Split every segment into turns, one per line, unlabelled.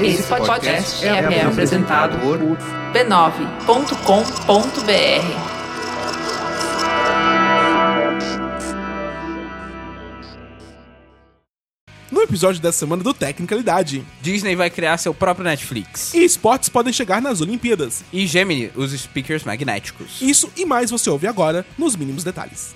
Esse podcast é, é apresentado por b9.com.br.
No episódio dessa semana do Tecnicalidade,
Disney vai criar seu próprio Netflix.
e esportes podem chegar nas Olimpíadas.
E Gemini, os speakers magnéticos.
Isso e mais você ouve agora nos mínimos detalhes.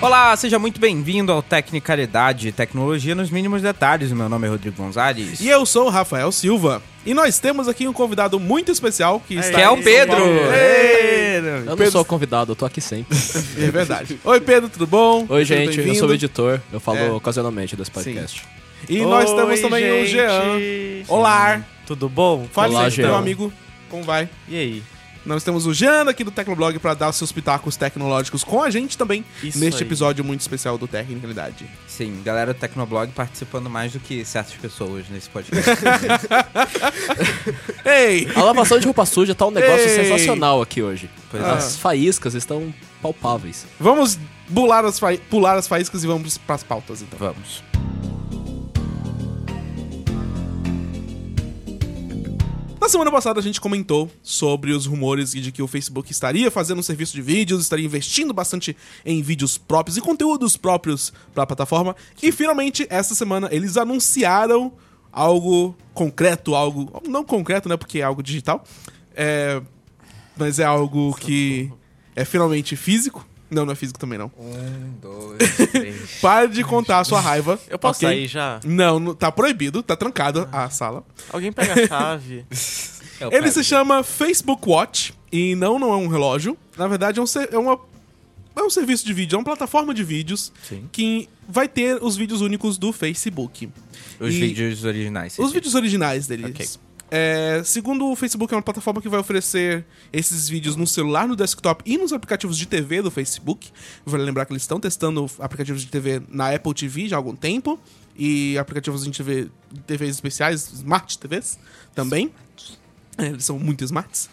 Olá, seja muito bem-vindo ao Tecnicalidade e Tecnologia nos mínimos detalhes. Meu nome é Rodrigo Gonzalez.
E eu sou o Rafael Silva. E nós temos aqui um convidado muito especial que está
que é o Pedro.
Eu não
Pedro-
sou convidado, eu tô aqui sempre.
É verdade. Oi, Pedro, tudo bom?
Oi,
Seja
gente, eu sou o editor, eu falo
É.
ocasionalmente desse podcast.
E nós temos também o Jean. Olá.
Tudo bom?
Fale
Olá,
aí,
Jean.
amigo. Como vai?
E aí?
Nós temos o Jean aqui do Tecnoblog para dar os seus pitacos tecnológicos com a gente também
Isso
neste
aí.
episódio muito especial do Tecnicalidade.
Sim, galera do Tecnoblog participando mais do que certas pessoas nesse podcast.
Ei!
A lavação de roupa suja tá um negócio
Ei.
sensacional aqui hoje.
Pois
Ah.
As faíscas estão palpáveis.
Vamos pular as, fa- pular as faíscas e vamos para as pautas então.
Vamos.
Na semana passada a gente comentou sobre os rumores de que o Facebook estaria fazendo um serviço de vídeos, estaria investindo bastante em vídeos próprios e conteúdos próprios para a plataforma. E finalmente, essa semana, eles anunciaram algo concreto, algo. Não concreto, né? Porque é algo digital. É, mas é algo que é finalmente físico. Não, não é físico também, não.
Um, dois, três.
Pare de contar a sua raiva.
Eu posso
ok?
sair já?
Não, não- tá proibido, tá trancado a sala.
Alguém pega a chave.
Ele se chama Facebook Watch e não, não é um relógio. Na verdade, é um, ser- é uma, é um serviço de vídeo, é uma plataforma de vídeos
Sim.
que vai ter os vídeos únicos do Facebook.
Os
E-
vídeos originais.
Os vídeos originais deles.
Ok.
É, segundo o Facebook, é uma plataforma que vai oferecer esses vídeos no celular, no desktop e nos aplicativos de TV do Facebook. Vale lembrar que eles estão testando aplicativos de TV na Apple TV já há algum tempo. E aplicativos de TV, TVs especiais, Smart TVs também. É, Eles são muito smarts.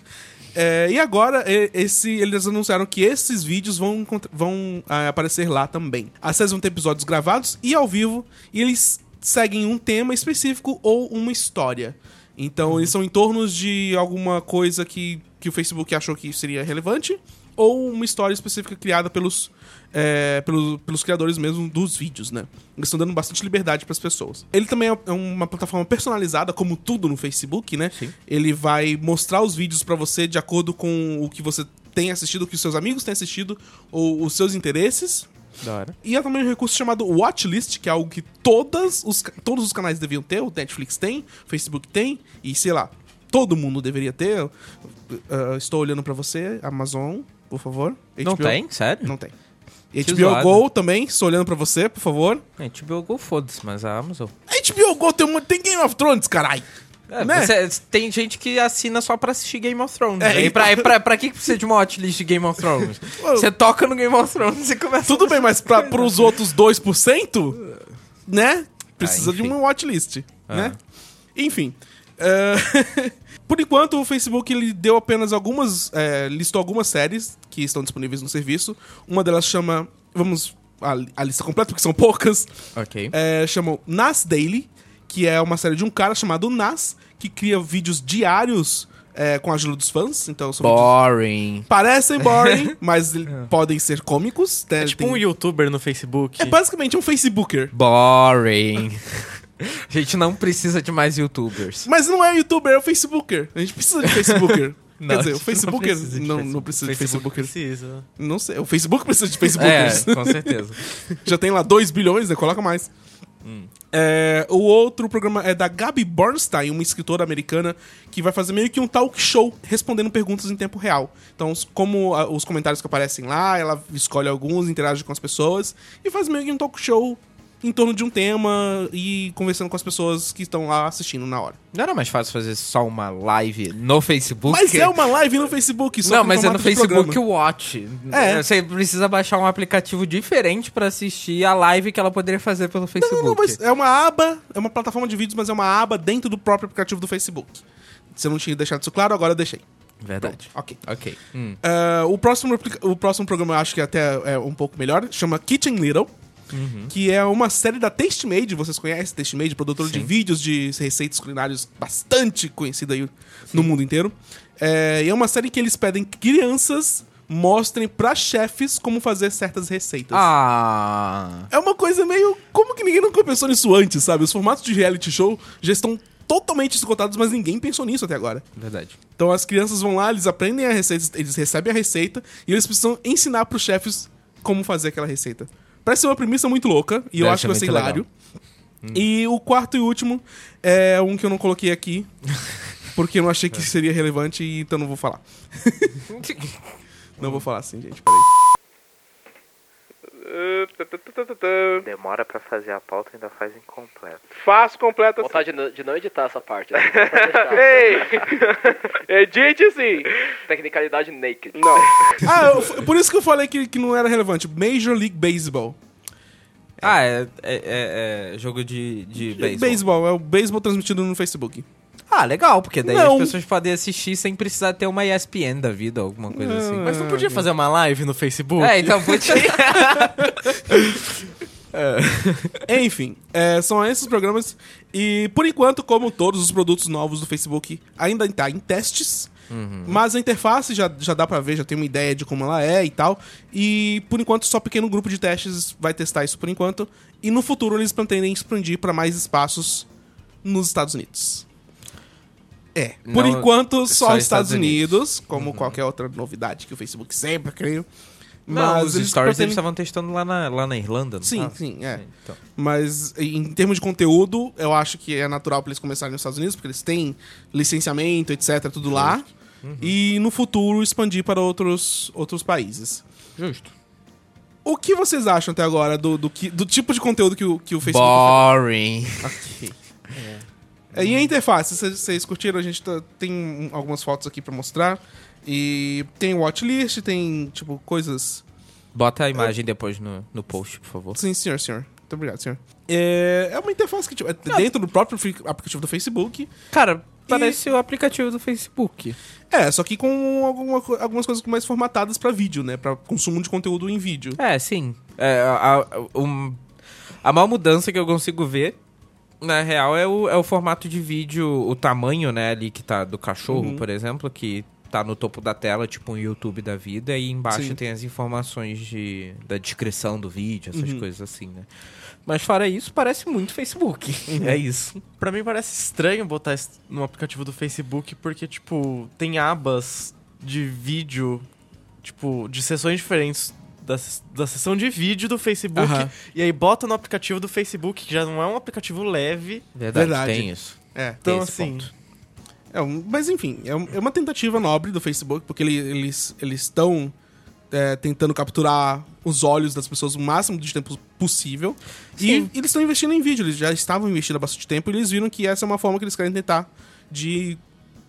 É, e agora, esse, eles anunciaram que esses vídeos vão, vão ah, aparecer lá também. Séries vão ter episódios gravados e ao vivo, e eles seguem um tema específico ou uma história. Então, eles são em torno de alguma coisa que, que o Facebook achou que seria relevante, ou uma história específica criada pelos, é, pelo- pelos criadores mesmo dos vídeos, né? Eles estão dando bastante liberdade para as pessoas. Ele também é é uma plataforma personalizada, como tudo no Facebook, né?
Sim.
Ele vai mostrar os vídeos para você de acordo com o que você tem assistido, o que os seus amigos têm assistido, ou os seus interesses.
Da hora.
E há também um recurso chamado Watchlist, que é algo que todas os, todos os canais deviam ter. O Netflix tem, o Facebook tem, e sei lá, todo mundo deveria ter. Uh, estou olhando pra você, Amazon, por favor.
Não
HBO
tem? Sério?
Não tem.
Que
HBO
zoado.
Go também, estou olhando pra você, por favor.
HBO Go, foda-se, mas a Amazon...
HBO Go tem, um- tem Game of Thrones, caralho.
É,
Né?
você- tem gente que assina só pra assistir Game of Thrones.
É,
e
e-
pra, pra, pra que precisa de uma watchlist de Game of Thrones? Você toca no Game of Thrones e começa
Tudo bem, mas pra, pros outros 2%, né? Precisa
Ah,
de uma watchlist,
Ah.
né? Enfim. é, Por enquanto, o Facebook ele deu apenas algumas. é, listou algumas séries que estão disponíveis no serviço. Uma delas chama. Vamos. A, a lista completa, porque são poucas.
Ok.
É, chamam Nas Daily, que é uma série de um cara chamado Nas, que cria vídeos diários é, com a ajuda dos fãs. Então são vídeos
Boring.
Parecem boring, mas eles podem ser cômicos. né?
É tipo
Tem-
um youtuber no Facebook.
é basicamente um Facebooker.
Boring. A gente não precisa de mais youtubers.
Mas não é youtuber, é o Facebooker. A gente precisa de Facebooker.
Não,
Quer dizer, o
gente
Facebooker
precisa de
não, não
Facebook.
precisa de
Facebook
Facebooker.
precisa.
Não sei, o Facebook precisa de
É,
Facebookers.
com certeza.
Já tem lá 2 bilhões, né? Coloca mais. É, o outro programa é da Gabi Bernstein, uma escritora americana que vai fazer meio que um talk show respondendo perguntas em tempo real. Então, como ah, os comentários que aparecem lá, ela escolhe alguns, interage com as pessoas e faz meio que um talk show em torno de um tema e conversando com as pessoas que estão lá assistindo na hora.
Não era mais fácil fazer só uma live no Facebook?
Mas é uma live no Facebook, só
Não, mas é no Facebook
programa.
Watch.
É.
Você precisa baixar um aplicativo diferente pra assistir a live que ela poderia fazer pelo Facebook.
Não, não, mas é uma aba, é uma plataforma de vídeos, mas é uma aba dentro do próprio aplicativo do Facebook. Se eu não tinha deixado isso claro, agora eu deixei.
Verdade.
Ok.
Ok. Hum.
Ah, o, próximo, o próximo programa eu acho que até é um pouco melhor, chama Kitchen Little. Que é uma série da Tastemade, vocês conhecem Tastemade, produtor de
Sim.
vídeos de receitas culinárias bastante conhecida aí no mundo inteiro. É, e é uma série que eles pedem que crianças mostrem pra chefes como fazer certas receitas.
Ah.
É uma coisa meio. Como que ninguém nunca pensou nisso antes, sabe? Os formatos de reality show já estão totalmente esgotados, mas ninguém pensou nisso até agora.
Verdade.
Então as crianças vão lá, eles aprendem a receita, eles recebem a receita e eles precisam ensinar pros chefes como fazer aquela receita. Parece ser uma premissa muito louca e eu
Deve
acho que vai
ser
hilário. E o quarto e último é um que eu não coloquei aqui, porque eu não achei que seria relevante, e então não vou falar. não vou falar assim, gente, peraí.
Demora pra fazer a pauta e ainda faz incompleto.
Faço completo assim.
Vontade de não, de não editar essa parte. Né?
Ei! Edite sim!
Tecnicalidade naked.
Não. Ah, eu- por isso que eu falei que, que não era relevante. Major League Baseball.
Ah, é, é- é- é jogo de, de beisebol.
Baseball, é o beisebol transmitido no Facebook.
Ah, legal, porque daí
Não.
as pessoas podem assistir sem precisar ter uma ESPN da vida, alguma coisa assim.
Mas não podia fazer uma live no Facebook?
É, então podia.
Enfim, é, são esses programas. E por enquanto, como todos os produtos novos do Facebook, ainda está em testes. Mas a interface já, já dá pra ver, já tem uma ideia de como ela é e tal. E por enquanto, só pequeno grupo de testes vai testar isso por enquanto. E no futuro, eles pretendem expandir para mais espaços nos Estados Unidos. É, por
Não,
enquanto, só,
só
os Estados
Estados Unidos.
Unidos, como qualquer outra novidade que o Facebook sempre criou.
Não, os stories eles
pretendem-
estavam testando lá na, lá na Irlanda, não
Sim, sim, é.
Então.
Mas em termos de conteúdo, eu acho que é natural pra eles começarem nos Estados Unidos, porque eles têm licenciamento, etc, tudo lá. E no futuro expandir para outros, outros países.
Justo.
O que vocês acham até agora do, do, que- do tipo de conteúdo que o, que o Facebook
Boring.
Ok. É, E a interface, vocês, curtiram? A gente tá- tem um- algumas fotos aqui pra mostrar. E tem watchlist, tem, tipo, coisas
Bota a imagem depois no, no post, por favor.
Sim, senhor, senhor. Muito obrigado, senhor. É, é uma interface que tipo, é dentro do próprio aplicativo do Facebook.
Cara, parece o aplicativo do Facebook.
É, só que com alguma algumas coisas mais formatadas pra vídeo, né? Pra consumo de conteúdo em vídeo.
É, sim. É, a, a- um- a maior mudança que eu consigo ver, na real, é o, é o formato de vídeo, o tamanho, né, ali que tá do cachorro, por exemplo, que tá no topo da tela, tipo um YouTube da vida, e embaixo
Sim.
tem as informações de, da descrição do vídeo, essas coisas assim, né. Mas fora isso, parece muito Facebook. É isso.
Pra mim parece estranho botar isso no aplicativo do Facebook, porque, tipo, tem abas de vídeo, tipo, de sessões diferentes da, da sessão de vídeo do Facebook.
Aham.
E aí bota no aplicativo do Facebook, que já não é um aplicativo leve.
Verdade,
Verdade.
tem isso.
É.
Tem
Então,
esse
assim,
ponto.
É um- mas enfim, é, um- é uma tentativa nobre do Facebook, porque ele- eles eles estão é, tentando capturar os olhos das pessoas o máximo de tempo possível.
Sim.
E eles estão investindo em vídeo, eles já estavam investindo há bastante tempo e eles viram que essa é uma forma que eles querem tentar de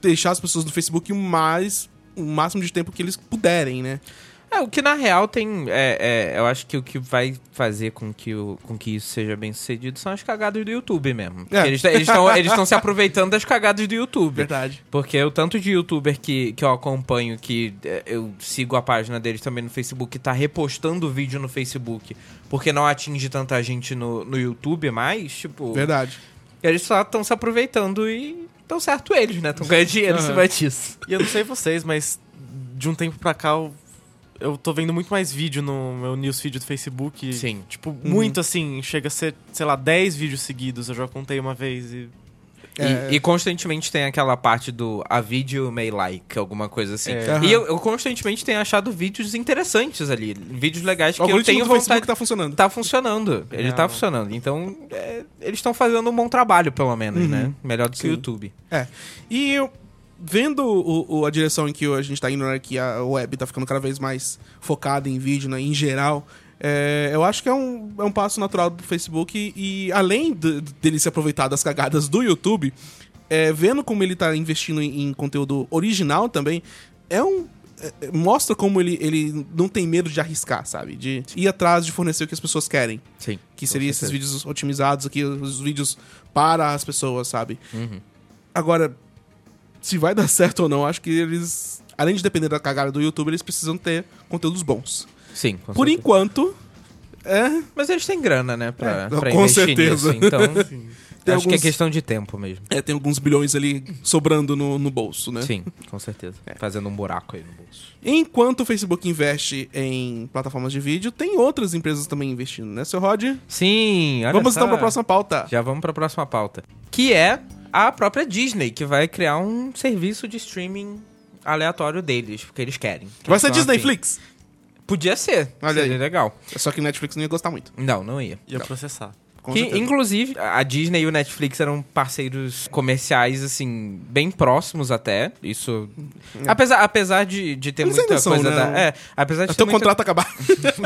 deixar as pessoas no Facebook o mais o máximo de tempo que eles puderem, né?
É, o que na real tem. É, é, eu acho que o que vai fazer com que, o, com que isso seja bem sucedido são as cagadas do YouTube mesmo.
É.
Eles estão eles tão se aproveitando das cagadas do YouTube.
Verdade.
Porque o tanto de youtuber que, que eu acompanho, que é, eu sigo a página deles também no Facebook, tá repostando vídeo no Facebook porque não atinge tanta gente no, no YouTube mais, tipo.
Verdade.
Eles só estão se aproveitando e. Tão certo eles, né? Estão ganhando dinheiro em
Aham.
cima disso.
E eu não sei vocês, mas de um tempo pra cá eu, eu tô vendo muito mais vídeo no meu newsfeed do Facebook.
Sim.
Tipo, muito assim, chega a ser, sei lá, 10 vídeos seguidos. Eu já contei uma vez e.
É.
E, e constantemente tem aquela parte do a vídeo may like, alguma coisa assim.
É.
E eu, eu constantemente tenho achado vídeos interessantes ali. Vídeos legais que eu tenho vontade.
tá funcionando.
Tá funcionando. Ele
Não.
tá funcionando. Então, é, eles estão fazendo um bom trabalho, pelo menos, né? Melhor do que
Sim.
o YouTube.
É. E eu- vendo o- o- a direção em que a gente tá indo, né, que a web tá ficando cada vez mais focada em vídeo, né, em geral, é, eu acho que é um, é um passo natural do Facebook e, além de- dele se aproveitar das cagadas do YouTube, é, vendo como ele tá investindo em, em conteúdo original também, é um. é- é- mostra como ele, ele não tem medo de arriscar, sabe? De ir atrás de fornecer o que as pessoas querem.
Sim.
Que seria esses vídeos otimizados aqui, os vídeos para as pessoas, sabe? Agora, se vai dar certo ou não, acho que eles, além de depender da cagada do YouTube, eles precisam ter conteúdos bons.
Sim, com
Por
certeza.
enquanto, é,
Mas eles têm grana, né, pra,
É,
pra
com certeza.
nisso. Então, acho que é
alguns-
questão de tempo mesmo.
é, tem alguns bilhões ali sobrando no, no bolso, né?
Sim, com certeza. Fazendo um buraco aí no bolso.
Enquanto o Facebook investe em plataformas de vídeo, tem outras empresas também investindo, né, seu Rod?
Sim, olha
Vamos então pra próxima pauta.
Já vamos pra próxima pauta. Que é a própria Disney, que vai criar um serviço de streaming aleatório deles, porque eles querem. Que
Vai ser Disney
afim.
Flix.
Podia ser.
Olha
seria
aí.
legal.
Só que Netflix não ia gostar muito.
Não, não ia.
Ia processar.
Com
Que,
certeza.
inclusive, a Disney e o Netflix eram parceiros comerciais, assim, bem próximos até. Isso. Apesar, apesar de, de ter
Eles
muita
são,
coisa
né?
da. É, apesar de
Até
ter
o
muita,
contrato acabar.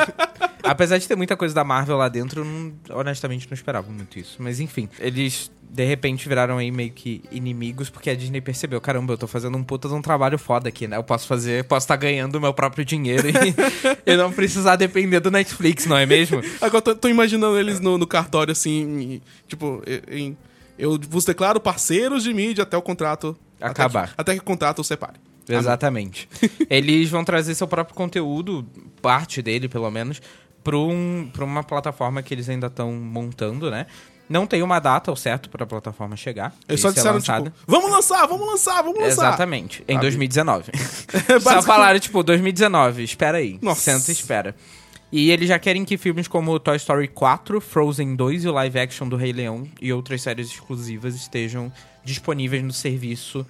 apesar de ter muita coisa da Marvel lá dentro, eu não- honestamente não esperava muito isso. Mas enfim, eles de repente viraram aí meio que inimigos, porque a Disney percebeu, caramba, eu tô fazendo um puta de um trabalho foda aqui, né? Eu posso fazer, posso estar ganhando o meu próprio dinheiro e, e não precisar depender do Netflix, não é mesmo?
Agora eu tô, tô imaginando eles no, no cartório assim, e, tipo, em, eu vos declaro parceiros de mídia até o contrato
Acabar.
Até que, até que o contrato o separe.
Exatamente. Eles vão trazer seu próprio conteúdo, parte dele pelo menos, pra, um, uma plataforma que eles ainda estão montando, né? Não tem uma data ao certo pra plataforma chegar.
Eles só
ser
disseram,
lançada.
tipo, vamos lançar, vamos lançar, vamos lançar.
Exatamente, em
Sabe?
2019. Só falaram, tipo, 2019, espera aí.
Nossa.
Senta e espera. E eles já querem que filmes como Toy Story 4, Frozen 2 e o live action do Rei Leão e outras séries exclusivas estejam disponíveis no serviço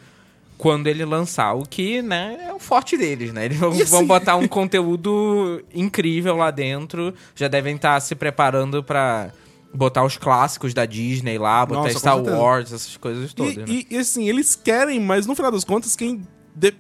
quando ele lançar. O que, né, é o forte deles, né? Eles vão,
assim-
vão botar um conteúdo incrível lá dentro. Já devem estar se preparando pra botar os clássicos da Disney lá, botar
Nossa,
Star. Wars, essas coisas todas,
E,
né?
e- e, assim, eles querem, mas no final das contas, quem. de-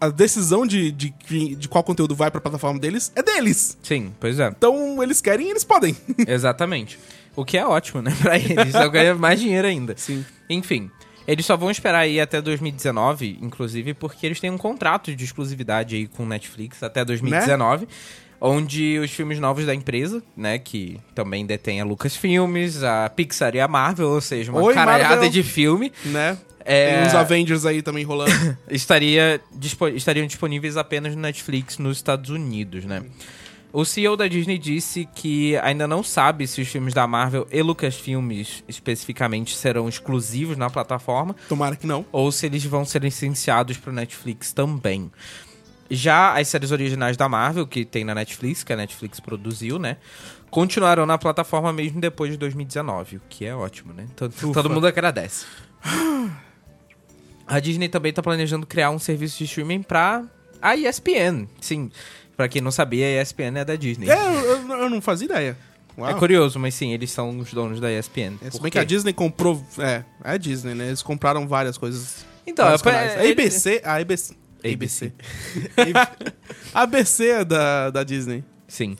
a decisão de, de, de qual conteúdo vai pra plataforma deles é deles.
Sim, pois é.
Então, eles querem e eles podem.
Exatamente. O que é ótimo, né? Pra eles. Só ganha mais dinheiro ainda.
Sim.
Enfim. Eles só vão esperar aí até 2019, inclusive, porque eles têm um contrato de exclusividade aí com Netflix até 2019. Onde os filmes novos da empresa, né, que também detém a Lucasfilmes, a Pixar e a Marvel, ou seja, uma
Oi,
caralhada
Marvel.
de filme,
né?
É.
Tem uns Avengers aí também rolando.
estaria, dispo- estariam disponíveis apenas no Netflix nos Estados Unidos, né? O CEO da Disney disse que ainda não sabe se os filmes da Marvel e Lucasfilmes especificamente serão exclusivos na plataforma
Tomara que não.
ou se eles vão ser licenciados para Netflix também. Já as séries originais da Marvel, que tem na Netflix, que a Netflix produziu, né? Continuarão na plataforma mesmo depois de 2019, o que é ótimo, né? Todo, todo mundo agradece. A Disney também tá planejando criar um serviço de streaming pra a ESPN. Sim, pra quem não sabia, a ESPN é da Disney.
É, eu, eu- não fazia ideia. Uau.
É curioso, mas sim, eles são os donos da ESPN.
É, se bem que a Disney comprou. É, é a Disney, né? Eles compraram várias coisas.
Então, é,
canais.
é,
a ABC. A ABC.
ABC.
A ABC é da, da Disney.
Sim.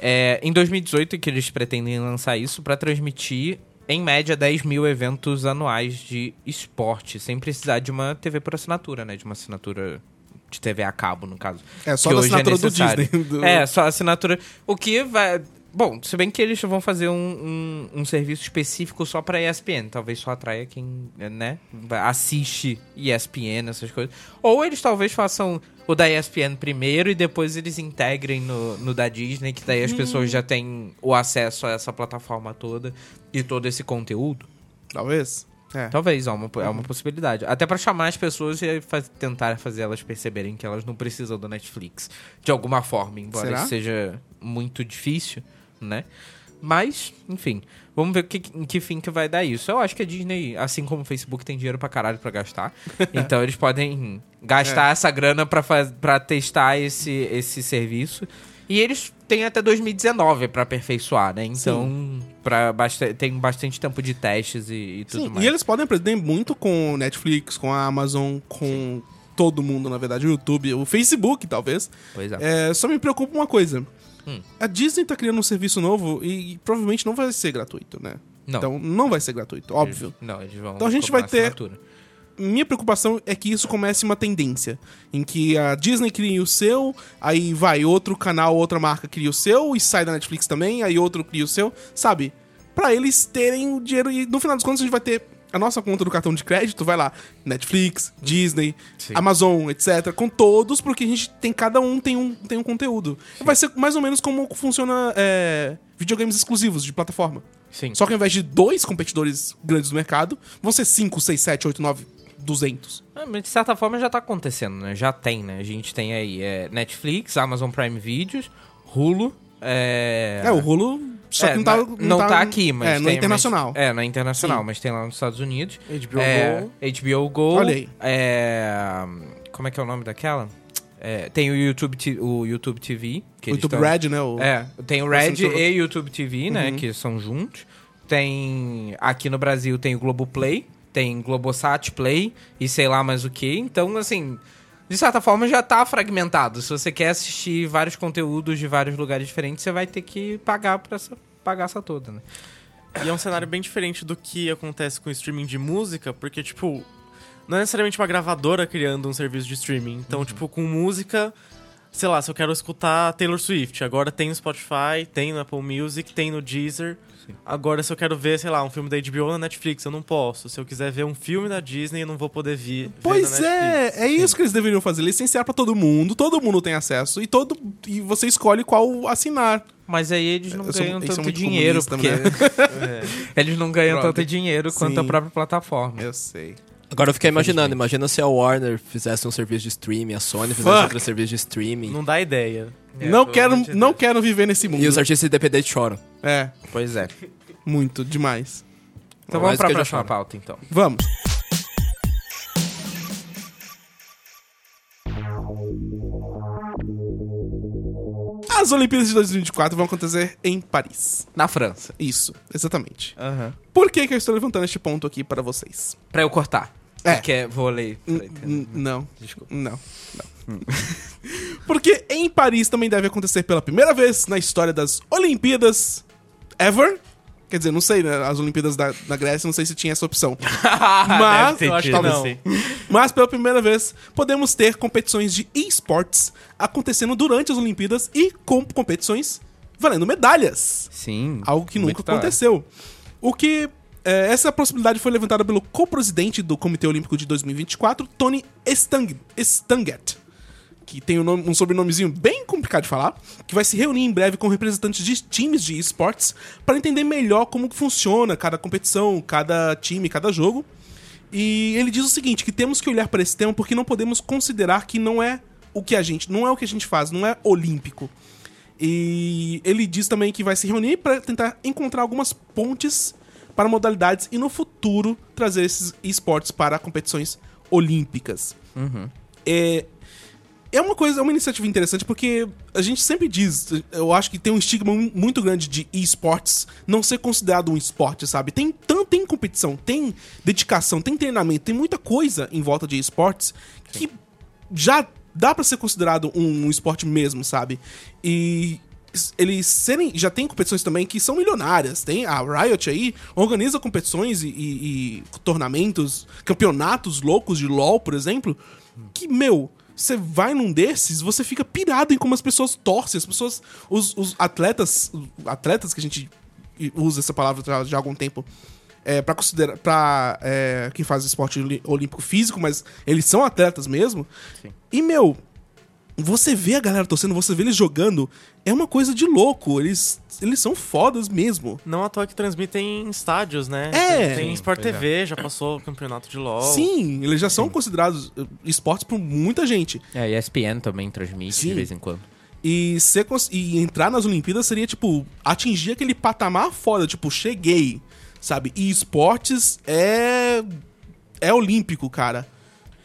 É, em 2018 que eles pretendem lançar isso pra transmitir, em média, 10 mil eventos anuais de esporte, sem precisar de uma TV por assinatura, né? De uma assinatura de TV a cabo, no caso.
É, só
hoje
assinatura do
necessário.
Disney. do-
É, só assinatura. O que vai. Bom, se bem que eles vão fazer um, um, um serviço específico só pra ESPN. Talvez só atraia quem, né, assiste ESPN, essas coisas. Ou eles talvez façam o da ESPN primeiro e depois eles integrem no, no da Disney, que daí as pessoas já têm o acesso a essa plataforma toda e todo esse conteúdo.
Talvez. É.
Talvez, é uma, é uma possibilidade. Até pra chamar as pessoas e faz- tentar fazer elas perceberem que elas não precisam do Netflix. De alguma forma, embora
Será?
isso seja muito difícil, né? Mas, enfim, vamos ver que, em que fim que vai dar isso. Eu acho que a Disney, assim como o Facebook, tem dinheiro pra caralho pra gastar. então eles podem gastar essa grana pra, faz- pra testar esse, esse serviço. E eles têm até 2019 pra aperfeiçoar, né? Então, pra basta tem bastante tempo de testes e, e tudo
Sim,
mais.
e eles podem aprender muito com Netflix, com a Amazon, com todo mundo, na verdade, o YouTube, o Facebook, talvez.
Pois é.
É, só me preocupa uma coisa.
Hum.
A Disney tá criando um serviço novo e, e provavelmente não vai ser gratuito, né?
Não.
Então não vai ser gratuito, óbvio.
Não, eles vão.
Então a gente vai ter-
assinatura.
Minha preocupação é que isso comece uma tendência. Em que a Disney cria o seu, aí vai outro canal, outra marca cria o seu, e sai da Netflix também, aí outro cria o seu, sabe? Pra eles terem o dinheiro e no final das contas a gente vai ter a nossa conta do cartão de crédito vai lá. Netflix, Disney, Amazon, etc. Com todos, porque a gente tem. Cada um tem um, tem um conteúdo. Vai ser mais ou menos como funciona é, videogames exclusivos de plataforma.
Sim.
Só que ao invés de dois competidores grandes do mercado, vão ser 5, 6, 7, 8, 9, 200.
Ah, mas de certa forma já tá acontecendo, né? Já tem, né? A gente tem aí é, Netflix, Amazon Prime Videos, Hulu. É,
É, o Hulu. Só
É,
que não tá.
na- não tá aqui, mas.
É, no
tem-
internacional.
mas- é, no internacional,
Sim.
mas tem lá nos Estados Unidos.
HBO
é,
Go.
HBO Go.
Olha aí.
É, como é que é o nome daquela? É, tem o YouTube, o YouTube TV. Que
o YouTube
tão-
Red, né? O...
É, tem o Red
Central-
e YouTube TV, né?
Uhum.
Que são juntos. Tem. Aqui no Brasil tem o Globoplay, tem Globosat Play e sei lá mais o que. Então, assim. De certa forma já tá fragmentado. Se você quer assistir vários conteúdos de vários lugares diferentes, você vai ter que pagar pra essa bagaça toda, né?
E é um cenário bem diferente do que acontece com o streaming de música, porque, tipo, não é necessariamente uma gravadora criando um serviço de streaming. Então, tipo, com música, sei lá, se eu quero escutar Taylor Swift, agora tem no Spotify, tem no Apple Music, tem no Deezer. Agora, se eu quero ver, sei lá, um filme da HBO na Netflix, eu não posso. Se eu quiser ver um filme da Disney, eu não vou poder vir. ver
Pois é, é isso que eles deveriam fazer, licenciar pra todo mundo, todo mundo tem acesso e todo e você escolhe qual assinar.
Mas aí eles não
Eu
ganham tanto dinheiro,
comunistas,
porque
né?
eles não ganham
Droga.
tanto dinheiro quanto
Sim.
a própria plataforma.
Eu sei.
Agora eu fiquei imaginando, imagina se a Warner fizesse um serviço de streaming, a Sony fizesse
Fuck.
outro serviço de streaming.
Não dá ideia.
Não
pelo
quero, não quero viver nesse mundo.
E os artistas independentes choram.
É,
Pois é.
muito demais.
Então vamos pra
que eu já
próxima pauta, então.
Vamos. As Olimpíadas de 2024 vão acontecer em Paris.
Na França.
Isso, exatamente.
Aham.
Por que, que eu estou levantando este ponto aqui para vocês?
Pra eu cortar.
É.
Porque é vôlei.
N- Não.
Desculpa.
Não. Não. Porque em Paris também deve acontecer pela primeira vez na história das Olimpíadas ever. Quer dizer, não sei, né? As Olimpíadas da, da Grécia, não sei se tinha essa opção. Mas,
Eu acho que não.
mas pela primeira vez, podemos ter competições de esportes acontecendo durante as Olimpíadas e com competições valendo medalhas.
Sim.
Algo que nunca aconteceu. O que. é, essa possibilidade foi levantada pelo co-presidente do Comitê Olímpico de 2024, Tony Stang, Stanget, que tem um, nome- um sobrenomezinho bem complicado de falar, que vai se reunir em breve com representantes de times de esportes para entender melhor como funciona cada competição, cada time, cada jogo. E ele diz o seguinte, que temos que olhar para esse tema porque não podemos considerar que não é o que a gente, não é o que a gente faz, não é olímpico. E ele diz também que vai se reunir para tentar encontrar algumas pontes para modalidades e no futuro trazer esses esportes para competições olímpicas. É, é uma coisa, é uma iniciativa interessante porque a gente sempre diz, eu acho que tem um estigma mu- muito grande de esportes não ser considerado um esporte, sabe? Tem tanto tem competição, tem dedicação, tem treinamento, tem muita coisa em volta de esportes que já dá pra ser considerado um, um esporte mesmo, sabe? E eles serem. Já tem competições também que são milionárias. Tem a Riot aí, organiza competições e, e- e tornamentos, campeonatos loucos de LoL, por exemplo. Que, meu, você vai num desses, você fica pirado em como as pessoas torcem, as pessoas. Os, os atletas. Atletas que a gente usa essa palavra já, já há algum tempo é, para considerar para é, quem faz esporte olímpico físico, mas eles são atletas mesmo. E meu, você vê a galera torcendo, você vê eles jogando, é uma coisa de louco. Eles eles são fodas mesmo.
Não à toa que transmitem em estádios, né?
É.
Tem
Sim,
Sport
pois é.
TV, já passou o campeonato de LoL.
Sim, eles já são considerados eh, esportes por muita gente.
É, a ESPN também transmite
Sim.
de vez em quando.
E, ser, e entrar nas Olimpíadas seria, tipo, atingir aquele patamar foda, tipo, cheguei, sabe? E esportes é. é olímpico, cara.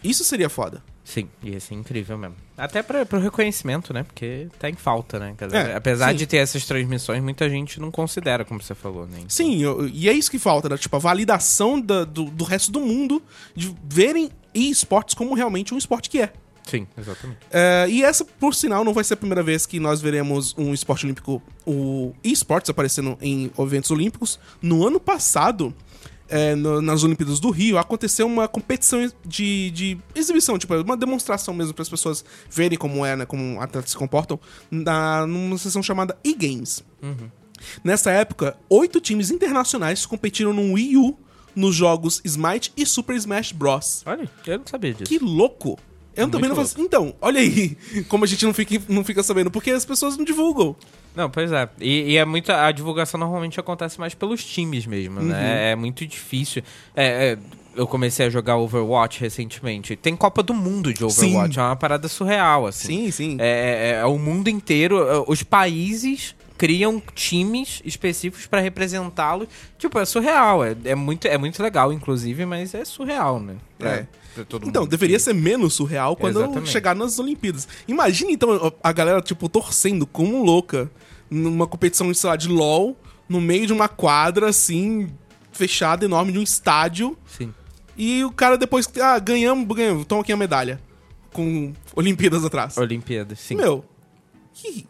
Isso seria foda.
Sim, ia ser incrível mesmo. Até pra, pro reconhecimento, né? Porque tá em falta, né? Dizer,
É,
apesar
sim.
de ter essas transmissões, muita gente não considera, como você falou, né? Então,
Sim, eu- e é isso que falta, né? Tipo, a validação da- do, do resto do mundo de verem esportes como realmente um esporte que é.
Sim, exatamente.
É, e essa, por sinal, não vai ser a primeira vez que nós veremos um esporte olímpico, o esportes aparecendo em eventos olímpicos. No ano passado, é, no- nas Olimpíadas do Rio, aconteceu uma competição de, de exibição, tipo, uma demonstração mesmo para as pessoas verem como é, né, como atletas se comportam, na, numa sessão chamada E-Games. Nessa época, oito times internacionais competiram no Wii U nos jogos Smite e Super Smash Bros.
Olha, eu não sabia disso.
Que louco! Eu também não faço. Então, olha aí como a gente não fica, não fica sabendo, porque as pessoas não divulgam.
Não, pois é. E, e é muito. A divulgação normalmente acontece mais pelos times mesmo,
Uhum.
né? É muito difícil. É, é, eu comecei a jogar Overwatch recentemente. Tem Copa do Mundo de Overwatch.
Sim.
É uma parada surreal, assim.
Sim, sim.
É, é- é o mundo inteiro. é, Os países criam times específicos pra representá-los. Tipo, é surreal. É, é muito, é muito legal, inclusive, mas é surreal, né? Pra-
É.
pra todo
Então, deveria
que-
ser menos surreal quando
Exatamente.
chegar nas Olimpíadas. Imagina, então, a galera, tipo, torcendo como louca numa competição, sei lá, de LOL, no meio de uma quadra, assim, fechada, enorme, de um estádio.
Sim.
E o cara depois, ah, ganhamos, ganhamos, toma aqui a medalha. Com Olimpíadas atrás.
Olimpíadas, sim.
Meu, que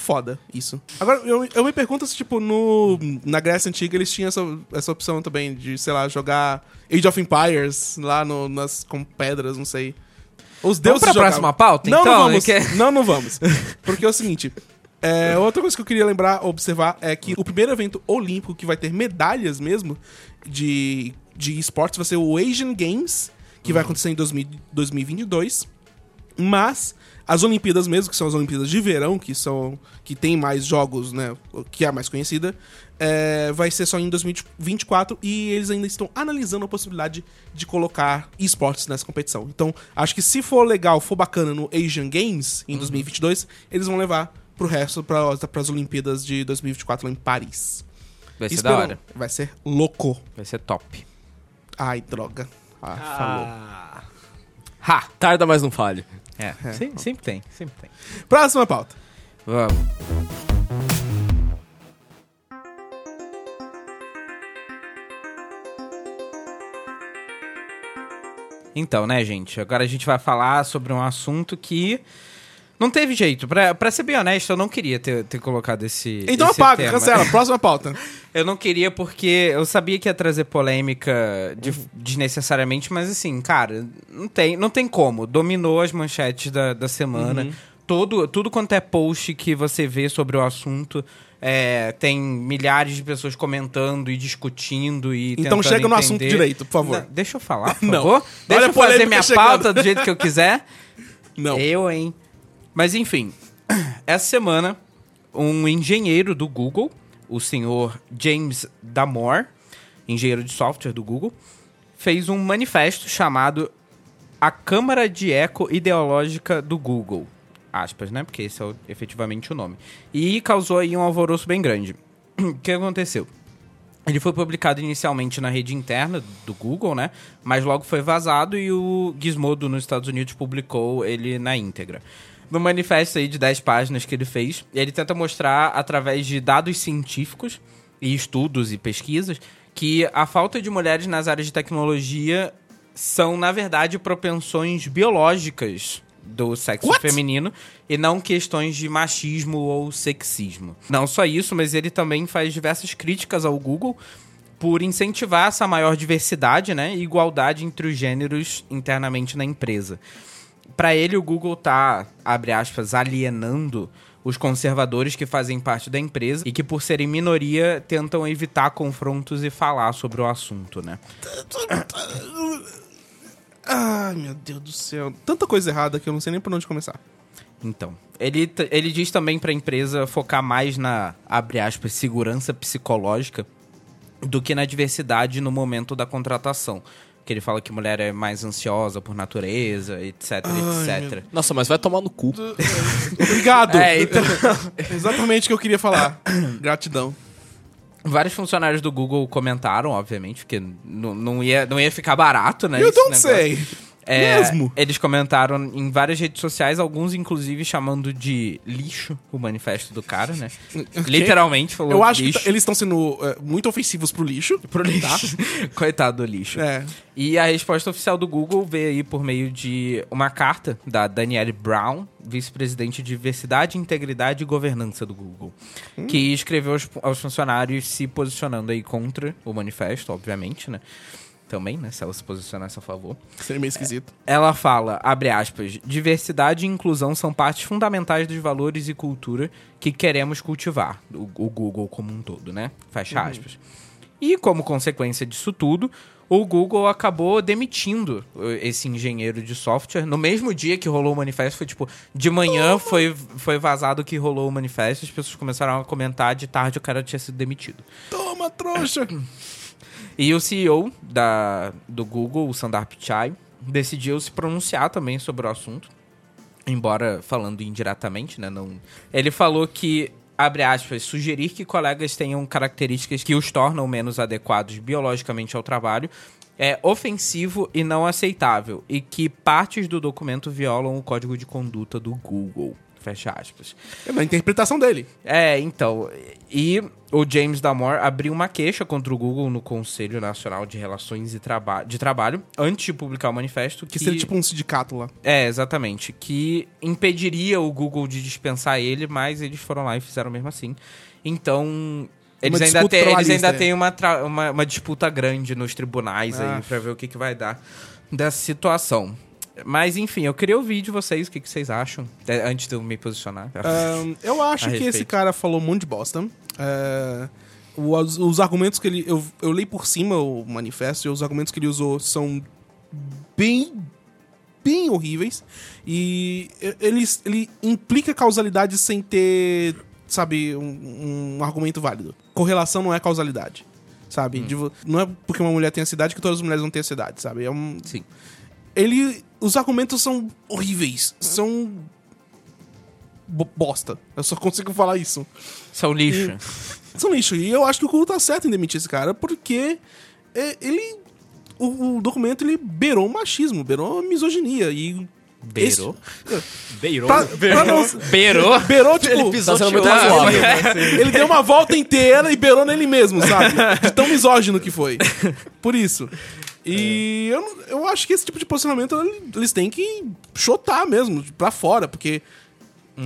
foda isso. Agora, eu, eu me pergunto se, tipo, no, na Grécia Antiga eles tinham essa, essa opção também de, sei lá, jogar Age of Empires lá no, nas, com pedras, não sei. Os deuses
pra
jogavam.
próxima pauta,
não,
então?
Não, vamos.
Que-
Não, não vamos. Porque é o seguinte... é, outra coisa que eu queria lembrar, observar, é que o primeiro evento olímpico que vai ter medalhas mesmo de, de esportes vai ser o Asian Games, que vai acontecer em 2000 2022. Mas as Olimpíadas mesmo, que são as Olimpíadas de verão, que são que tem mais jogos, né, que é a mais conhecida, é, vai ser só em 2024 e eles ainda estão analisando a possibilidade de colocar esportes nessa competição. Então, acho que se for legal, for bacana no Asian Games em 2022, eles vão levar pro resto, para as Olimpíadas de 2024 lá em Paris.
Vai ser
Espero-
da hora.
Vai ser louco.
Vai ser top.
Ai, droga. Ah, falou.
Ha!
Tarda, mas não falhe.
É, sim, sempre tem, sempre tem.
Próxima pauta.
Vamos. Então, né, gente? Agora a gente vai falar sobre um assunto que não teve jeito. Pra, pra ser bem honesto, eu não queria ter, ter colocado esse.
Então
esse
apaga,
tema.
cancela. Próxima pauta.
Eu não queria porque eu sabia que ia trazer polêmica de- desnecessariamente, mas assim, cara, não tem, não tem como. Dominou as manchetes da, da semana. Todo, tudo quanto é post que você vê sobre o assunto, é, tem milhares de pessoas comentando e discutindo e
Então chega no assunto direito, por favor.
Não, deixa eu falar, por
Não.
favor.
Olha
Deixa
a
eu fazer minha
chegando.
pauta do jeito que eu quiser.
Não.
Eu, hein? Mas enfim, essa semana, um engenheiro do Google, o senhor James Damore, engenheiro de software do Google, fez um manifesto chamado A Câmara de Eco Ideológica do Google. Aspas, né? Porque esse é efetivamente o nome. E causou aí um alvoroço bem grande. O que aconteceu? Ele foi publicado inicialmente na rede interna do Google, né? Mas logo foi vazado e o Gizmodo nos Estados Unidos publicou ele na íntegra. No manifesto aí de 10 páginas que ele fez, ele tenta mostrar através de dados científicos e estudos e pesquisas que a falta de mulheres nas áreas de tecnologia são, na verdade, propensões biológicas do sexo
What?
feminino e não questões de machismo ou sexismo. Não só isso, mas ele também faz diversas críticas ao Google por incentivar essa maior diversidade, né, e igualdade entre os gêneros internamente na empresa. Para ele, o Google tá, abre aspas, alienando os conservadores que fazem parte da empresa e que, por serem minoria, tentam evitar confrontos e falar sobre o assunto, né?
Ai, meu Deus do céu. Tanta coisa errada que eu não sei nem por onde começar.
Então, ele, ele diz também para a empresa focar mais na, abre aspas, segurança psicológica do que na diversidade no momento da contratação. Que ele fala que mulher é mais ansiosa por natureza, etc, etc.
Nossa, mas vai tomar no cu.
Obrigado.
É, então,
Exatamente o que eu queria falar. Gratidão.
vários funcionários do Google comentaram, obviamente, porque não ia, não ia ficar barato, né?
Eu
negócio.
sei.
É,
Mesmo.
Eles comentaram em várias redes sociais, alguns inclusive chamando de lixo o manifesto do cara, né? Literalmente falou
Eu acho
lixo.
que tá- eles estão sendo é, muito ofensivos pro lixo.
Pro lixo. Coitado do lixo.
É.
E a resposta oficial do Google veio aí por meio de uma carta da Danielle Brown, vice-presidente de Diversidade, Integridade e Governança do Google, que escreveu aos, aos funcionários se posicionando aí contra o manifesto, obviamente, né? Também, né? Se ela se posicionasse a favor.
Seria meio esquisito.
Ela fala, abre aspas, diversidade e inclusão são partes fundamentais dos valores e cultura que queremos cultivar, o, o Google como um todo, né? Fecha aspas. E como consequência disso tudo, o Google acabou demitindo uh, esse engenheiro de software. No mesmo dia que rolou o manifesto, foi tipo, de manhã foi, foi vazado que rolou o manifesto, as pessoas começaram a comentar, de tarde o cara tinha sido demitido.
Toma, trouxa!
E o CEO da, do Google, o Sundar Pichai, decidiu se pronunciar também sobre o assunto, embora falando indiretamente, né? Não... Ele falou que, abre aspas, sugerir que colegas tenham características que os tornam menos adequados biologicamente ao trabalho é ofensivo e não aceitável, e que partes do documento violam o código de conduta do Google. Fecha aspas.
É na interpretação dele.
É, então. E o James Damore abriu uma queixa contra o Google no Conselho Nacional de Relações e Traba de Trabalho antes de publicar o manifesto.
Que seria tipo um sindicato lá.
É, exatamente. Que impediria o Google de dispensar ele, mas eles foram lá e fizeram mesmo assim. Então. Eles ainda, têm, eles ainda
é.
têm uma, uma, uma disputa grande nos tribunais
Ah.
aí pra ver o que, que vai dar dessa situação. Mas enfim, eu queria ouvir de vocês o que, que vocês acham, é, antes de eu me posicionar.
Ahn, eu acho que esse cara falou um monte de bosta. É, os, os argumentos que ele. Eu, eu li por cima o manifesto e os argumentos que ele usou são bem. bem horríveis. E ele, ele implica causalidade sem ter, sabe, um, um argumento válido. Correlação não é causalidade. Sabe? De vo- não é porque uma mulher tem a cidade que todas as mulheres vão ter a cidade, sabe? É um,
Sim.
Ele. Os argumentos são horríveis. São. bo- bosta. Eu só consigo falar isso.
São lixo.
São lixo. E eu acho que o Google tá certo em demitir esse cara, porque é, ele. O, o documento ele beirou o machismo, beirou a misoginia. E.
Beirou?
Beirou.
Não,
Beirou?
beirou, tipo.
Ele pisou sendo muito
Ah,
suave.
Ele deu uma volta inteira e beirou nele mesmo, sabe? De tão misógino que foi. Por isso. E eu, não- eu acho que esse tipo de posicionamento eles têm que chotar mesmo, pra fora, porque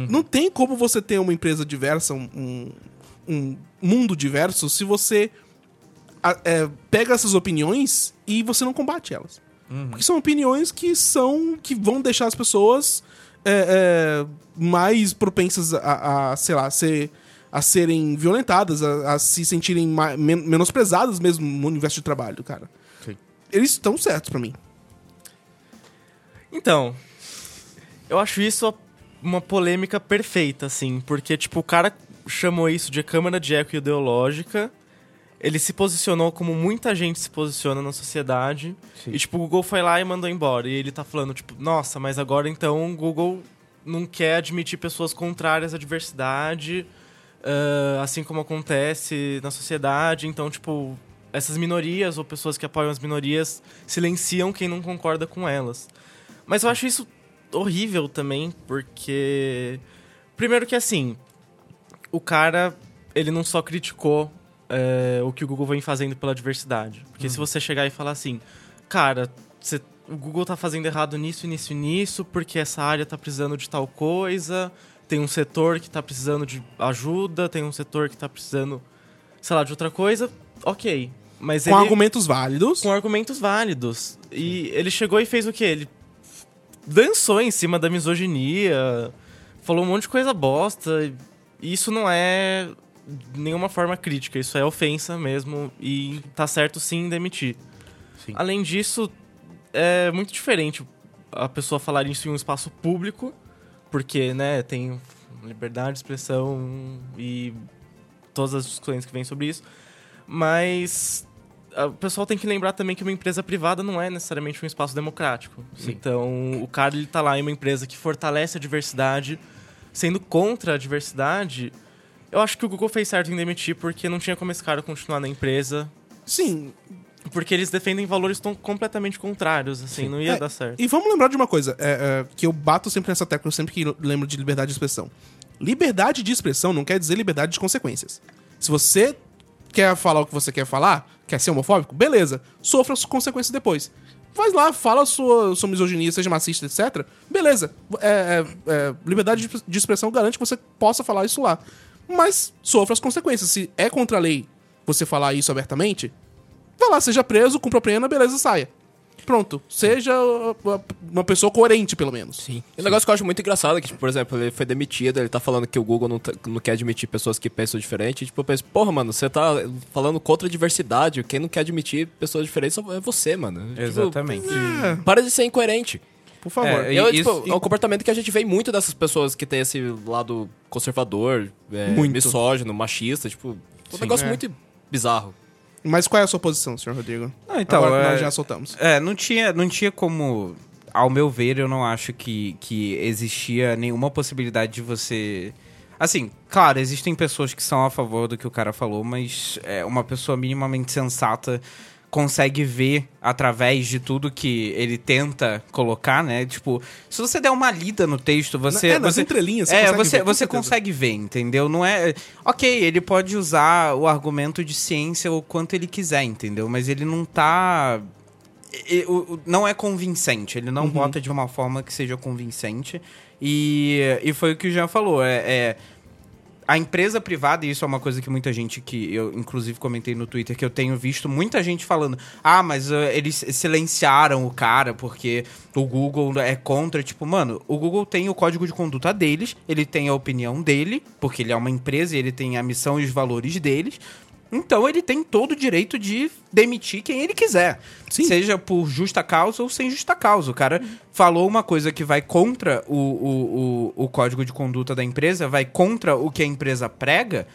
não tem como você ter uma empresa diversa, um, um- mundo diverso, se você é, pega essas opiniões e você não combate elas. Porque são opiniões que são. que vão deixar as pessoas é, é, mais propensas a, a, sei lá, ser, a serem violentadas, a, a se sentirem men- menosprezadas mesmo no universo de trabalho, cara.
Sim.
Eles estão certos pra mim.
Então, eu acho isso uma polêmica perfeita, assim, porque, tipo, o cara chamou isso de câmara de eco ideológica, ele se posicionou como muita gente se posiciona na sociedade, e, tipo, o Google foi lá e mandou embora, e ele tá falando, tipo, nossa, mas agora, então, o Google não quer admitir pessoas contrárias à diversidade, ah, assim como acontece na sociedade, então, tipo, essas minorias ou pessoas que apoiam as minorias silenciam quem não concorda com elas. Mas eu acho isso horrível também, porque. Primeiro que assim, o cara, ele não só criticou é, o que o Google vem fazendo pela diversidade. Porque se você chegar e falar assim, cara, você- o Google tá fazendo errado nisso, nisso e nisso, porque essa área tá precisando de tal coisa, tem um setor que tá precisando de ajuda, tem um setor que tá precisando, sei lá, de outra coisa, ok. Mas
Com
ele
argumentos válidos.
com argumentos válidos. E ele chegou e fez o quê? Ele dançou em cima da misoginia, falou um monte de coisa bosta. E isso não é de nenhuma forma crítica, isso é ofensa mesmo. E tá certo sim em demitir.
Sim.
Além disso, é muito diferente a pessoa falar isso em um espaço público, porque, né, tem liberdade de expressão e todas as discussões que vêm sobre isso. Mas ah, o pessoal tem que lembrar também que uma empresa privada não é necessariamente um espaço democrático. Então, o cara ele tá lá em uma empresa que fortalece a diversidade, sendo contra a diversidade. Eu acho que o Google fez certo em demitir porque não tinha como esse cara continuar na empresa.
Sim.
Porque eles defendem valores tão completamente contrários, assim, não ia
É,
dar certo.
E vamos lembrar de uma coisa, é, é, que eu bato sempre nessa tecla, sempre que lembro de liberdade de expressão. Liberdade de expressão não quer dizer liberdade de consequências. Se você quer falar o que você quer falar, quer ser homofóbico, beleza. Sofra as consequências depois. Vai lá, fala sua, sua misoginia, seja machista, etc. Beleza. É, é, é, liberdade de, expressão garante que você possa falar isso lá. Mas sofra as consequências. Se é contra a lei você falar isso abertamente, vai lá, seja preso, cumpra a pena, beleza, saia. Pronto. Seja uma pessoa coerente, pelo menos.
Sim. E um negócio que eu acho muito engraçado é que, tipo, por exemplo, ele foi demitido, ele tá falando que o Google não, tá- não quer admitir pessoas que pensam diferente. E, tipo, eu penso, porra, mano, você tá falando contra a diversidade. Quem não quer admitir pessoas diferentes é você, mano. Tipo,
Exatamente.
para de ser incoerente.
Por favor.
É,
Eu,
E
tipo,
isso-
é um comportamento que a gente vê muito dessas pessoas que tem esse lado conservador, é, misógino, machista, tipo, um negócio
é.
muito bizarro.
Mas qual é a sua posição, senhor Rodrigo?
Não, então,
Agora que
é-
nós já soltamos.
É, não tinha, não tinha como. Ao meu ver, eu não acho que, que existia nenhuma possibilidade de você. Assim, claro, existem pessoas que são a favor do que o cara falou, mas é, uma pessoa minimamente sensata consegue ver através de tudo que ele tenta colocar, né? Tipo, se você der uma lida no texto, você.
é, nas
você
entrelinhas, você
é,
consegue
você,
ver,
você consegue ver, entendeu? Não é. Ok, ele pode usar o argumento de ciência o quanto ele quiser, entendeu? Mas ele não tá. Não é convincente, ele
Uhum.
não bota de uma forma que seja convincente. E, e foi o que o Jean falou. É, é- a empresa privada, e isso é uma coisa que muita gente que eu, inclusive, comentei no Twitter, que eu tenho visto muita gente falando: ah, mas uh, eles silenciaram o cara porque o Google é contra. Tipo, mano, o Google tem o código de conduta deles, ele tem a opinião dele, porque ele é uma empresa e ele tem a missão e os valores deles. Então ele tem todo o direito de demitir quem ele quiser. Seja por justa causa ou sem justa causa. O cara falou uma coisa que vai contra o, o, o, o código de conduta da empresa, vai contra o que a empresa prega.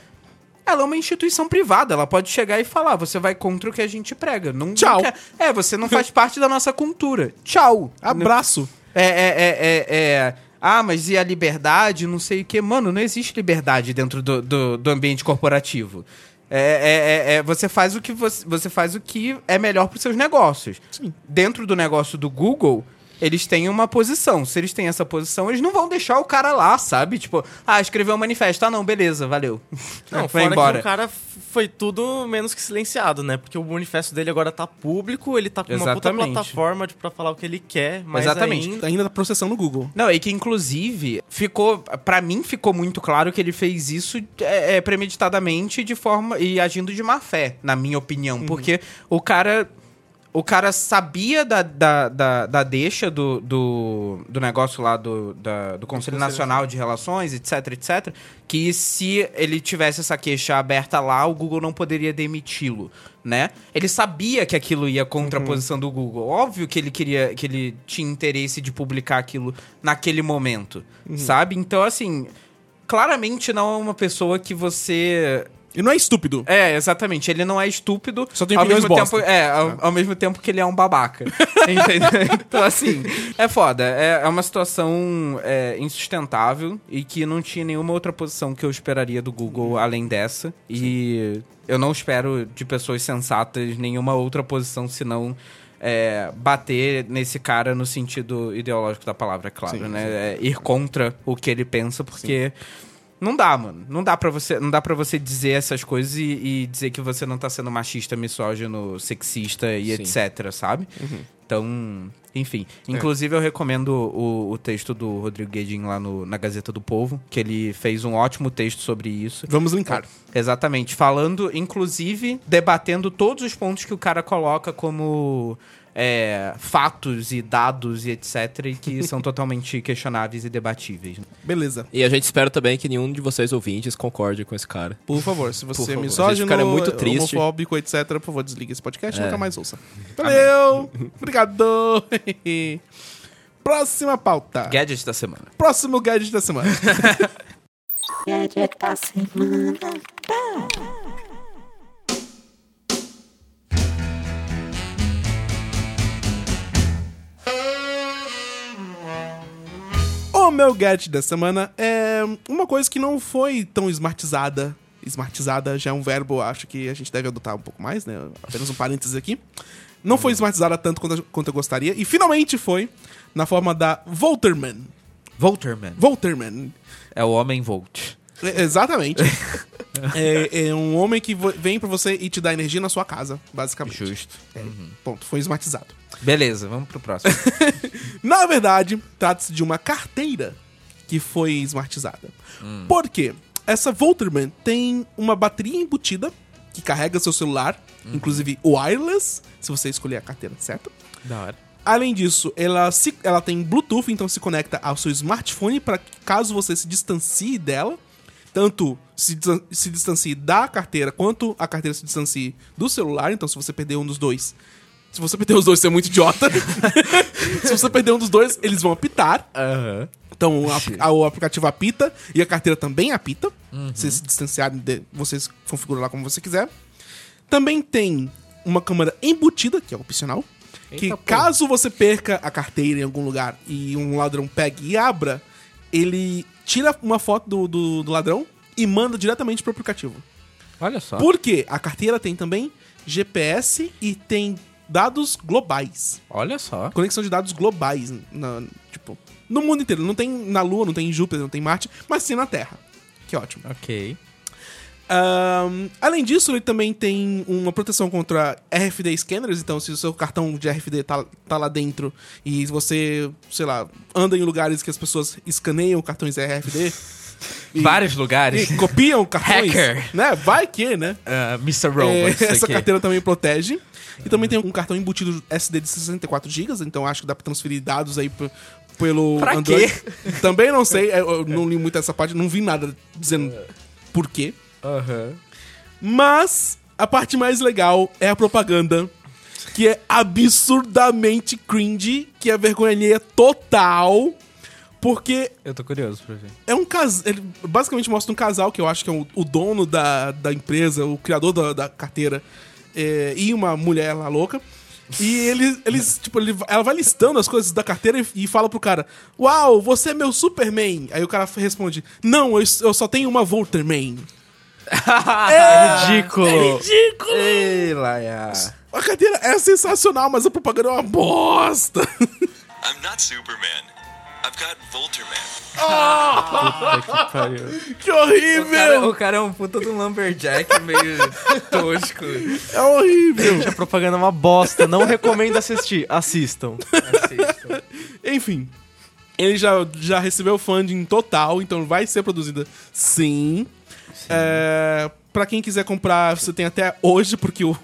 Ela é uma instituição privada, ela pode chegar e falar, você vai contra o que a gente prega. Não,
Tchau.
É, você não faz parte da nossa cultura. Tchau.
Abraço.
É, é, é, é, é. Ah, mas e a liberdade? Não sei o quê. Mano, não existe liberdade dentro do, do, do ambiente corporativo. É, é, é, é, você faz o que você, você faz o que é melhor para os seus negócios. Dentro do negócio do Google, eles têm uma posição. Se eles têm essa posição, eles não vão deixar o cara lá, sabe? Tipo, ah, escreveu um manifesto. Ah, não, beleza, valeu.
Não,
vai
fora
embora.
que o cara foi tudo menos que silenciado, né? Porque o manifesto dele agora tá público, ele tá com uma puta
Exatamente.
plataforma de, pra falar o que ele quer, mas
Exatamente.
ainda...
Ainda tá processando no Google.
Não, e que inclusive ficou, Pra mim ficou muito claro que ele fez isso é, é, premeditadamente de forma e agindo de má fé, na minha opinião, porque o cara o cara sabia da, da, da, da deixa do, do, do negócio lá do, da- do Conselho Nacional de Relações, etc, etc, que se ele tivesse essa queixa aberta lá, o Google não poderia demiti-lo, né? Ele sabia que aquilo ia contra a posição do Google. Óbvio que ele queria, que ele tinha interesse de publicar aquilo naquele momento, sabe? Então, assim, claramente não é uma pessoa que você
E não é estúpido.
é, exatamente. Ele não é estúpido.
Só tem
ao mesmo
bosta.
tempo, É, ao, ao mesmo tempo que ele é um babaca. Entendeu? Então, assim, é foda. É, é uma situação é, insustentável e que não tinha nenhuma outra posição que eu esperaria do Google além dessa. E eu não espero de pessoas sensatas nenhuma outra posição senão. é, bater nesse cara no sentido ideológico da palavra, é claro,
Sim,
né? É, ir contra o que ele pensa, porque não dá, mano. Não dá para você, não dá para você dizer essas coisas e, e dizer que você não tá sendo machista, misógino, sexista e
Sim.
etc, sabe? Então, enfim. Inclusive eu recomendo o, o texto do Rodrigo Guedin lá no- na Gazeta do Povo, que ele fez um ótimo texto sobre isso.
Vamos linkar.
Exatamente. Falando, inclusive, debatendo todos os pontos que o cara coloca como é, fatos e dados e etc. E que são totalmente questionáveis e debatíveis. né?
Beleza.
E a gente espera também que nenhum de vocês ouvintes concorde com esse cara.
Por favor, se você é misógino,
cara é muito triste.
homofóbico, etc., por favor, desligue esse podcast e
É.
nunca mais ouça. Valeu! Obrigado! Próxima pauta.
Gadget da semana.
Próximo gadget da semana.
Gadget da semana.
O meu gadget da semana é uma coisa que não foi tão smartizada. Smartizada já é um verbo, acho que a gente deve adotar um pouco mais, né? Apenas um parênteses aqui. Não foi smartizada tanto quanto, quanto eu gostaria. E finalmente foi na forma da Volterman.
Volterman.
Volterman.
É o Homem Volt.
É, exatamente. é, é um homem que vem pra você e te dá energia na sua casa, basicamente.
Justo.
É, Ponto, foi smartizado.
Beleza, vamos pro próximo.
Na verdade, trata-se de uma carteira que foi smartizada. Por quê? Essa Volterman tem uma bateria embutida que carrega seu celular, inclusive wireless, se você escolher a carteira certa.
Da hora.
Além disso, ela, se, ela tem Bluetooth, então se conecta ao seu smartphone para caso você se distancie dela, tanto se, se distancie da carteira quanto a carteira se distancie do celular. Então, se você perder um dos dois, se você perder os dois, você é muito idiota. se você perder um dos dois, eles vão apitar. Então o, apl- a- o aplicativo apita e a carteira também apita. Se se distanciarem, de- vocês configuram lá como você quiser. Também tem uma câmera embutida, que é opcional. que caso você perca a carteira em algum lugar e um ladrão pegue e abra, ele tira uma foto do, do, do ladrão e manda diretamente pro aplicativo.
Olha só.
Por quê? A carteira tem também GPS e tem dados globais
Olha só.
conexão de dados globais, na- tipo, no mundo inteiro. Não tem na Lua, não tem em Júpiter, não tem em Marte, mas sim na Terra. Que ótimo.
Ok.
Ahn, além disso, ele também tem uma proteção contra RFD scanners, então se o seu cartão de RFD tá, tá lá dentro e você, sei lá, anda em lugares que as pessoas escaneiam cartões RFD e,
Vários lugares.
e copiam cartões,
Hacker.
né? Vai que, né?
Ah, Mr.
É,
Robot. isso
essa
aqui.
carteira também protege. E também tem um cartão embutido SD de 64 GB, então acho que dá pra transferir dados aí p- pelo
Pra
Android. Também não sei, é, eu não li muito essa parte, não vi nada dizendo por quê.
Aham.
Mas a parte mais legal é a propaganda, que é absurdamente cringe, que é vergonha alheia total, porque
Eu tô curioso pra ver.
é um casal. Ele basicamente mostra um casal que eu acho que é o, o dono da, da empresa, o criador da, da carteira, é, e uma mulher lá louca. E eles, eles tipo, ele- ela vai listando as coisas da carteira e, e fala pro cara: Uau, você é meu Superman. Aí o cara responde: Não, eu, eu só tenho uma Volterman.
É ridículo.
Ridículo!
Ei, Laia.
A carteira é sensacional, mas a propaganda é uma bosta.
I'm not Superman. I've got Volterman.
que
O cara,
horrível!
o cara é um puta de um lumberjack meio tosco.
É horrível!
Gente, a propaganda é uma bosta. Não recomendo assistir. Assistam.
Enfim, ele já, já recebeu funding total, então vai ser produzida sim. É, pra quem quiser comprar, você tem até hoje, porque o.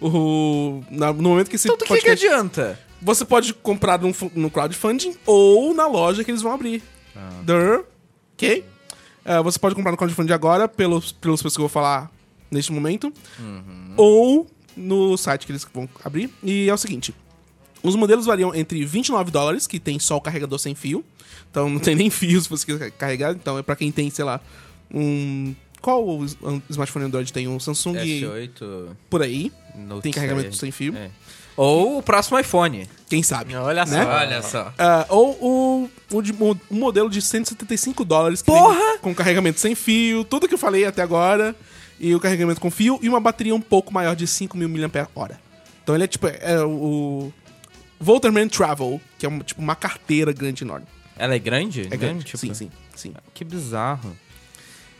o no momento que esse
Então do que, que adianta?
Você pode comprar no, no crowdfunding ou na loja que eles vão abrir. Durr, ok? É, você pode comprar no crowdfunding agora, pelos, pelos preços que eu vou falar neste momento. Ou no site que eles vão abrir. E é o seguinte: os modelos variam entre 29 dólares, que tem só o carregador sem fio. Então não tem nem fio se você quiser carregar. Então é pra quem tem, sei lá, um. Qual o smartphone Android tem? Um Samsung
S8
por aí.
Note
Tem carregamento
7.
sem fio.
É. Ou o próximo iPhone.
Quem sabe?
Olha
Né?
só.
Olha só.
Ah, ou o, o, de- o- modelo de 175 dólares que
Porra!
vem com carregamento sem fio, tudo que eu falei até agora, e o carregamento com fio, e uma bateria um pouco maior de 5.000 mAh. Então ele é tipo é o Volterman Travel, que é uma, tipo uma carteira grande enorme.
Ela é grande?
É
né?
grande,
Tipo,
sim, sim, sim.
Que bizarro.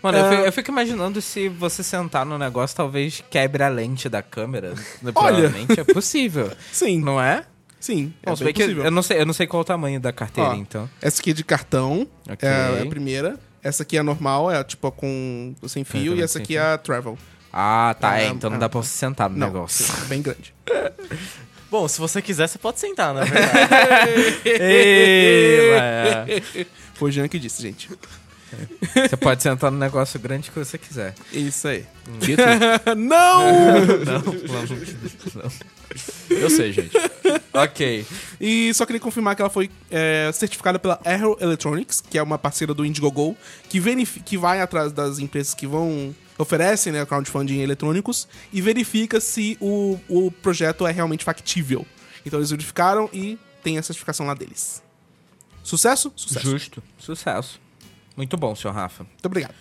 Mano, eu,
Ah.
fico, eu fico imaginando se você sentar no negócio, talvez quebre a lente da câmera.
Olha!
Provavelmente é possível.
Sim,
Não é?
sim, é
Bom, se
bem possível.
eu não sei, eu não sei qual o tamanho da carteira,
Ó,
então.
Essa aqui é de cartão,
Ok.
é a primeira. Essa aqui é a normal, é tipo com sem fio, e essa aqui
fio.
é a Travel.
Ah, tá.
É,
é, então não
é.
dá pra você sentar no
Não,
negócio.
sim, é bem grande.
Bom, se você quiser, você pode sentar, na verdade. Ei.
Foi o Jean que disse, gente.
Você pode sentar no negócio grande que você quiser.
Isso aí.
Dito,
Não!
eu sei, gente.
ok.
E só queria confirmar que ela foi é, certificada pela Arrow Electronics, que é uma parceira do Indiegogo, que, que vai atrás das empresas que vão oferecem né, crowdfunding eletrônicos e verifica se o, o projeto é realmente factível. Então eles verificaram e tem a certificação lá deles. Sucesso? Sucesso.
Justo. Sucesso. Muito bom, senhor Rafa.
Muito obrigado.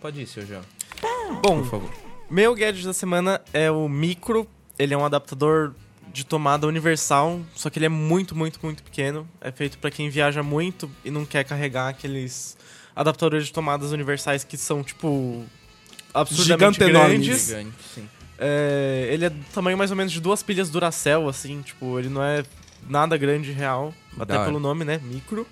Pode ir, seu João.
Bom,
Por favor.
meu gadget da semana é o Micro. Ele é um adaptador de tomada universal, só que ele é muito, muito, muito pequeno. É feito pra quem viaja muito e não quer carregar aqueles adaptadores de tomadas universais que são, tipo, absurdamente
Gigante
grandes.
Gigante, sim.
É, ele é do tamanho mais ou menos de duas pilhas Duracell, assim, tipo, ele não é nada grande real, até pelo nome, né? Micro.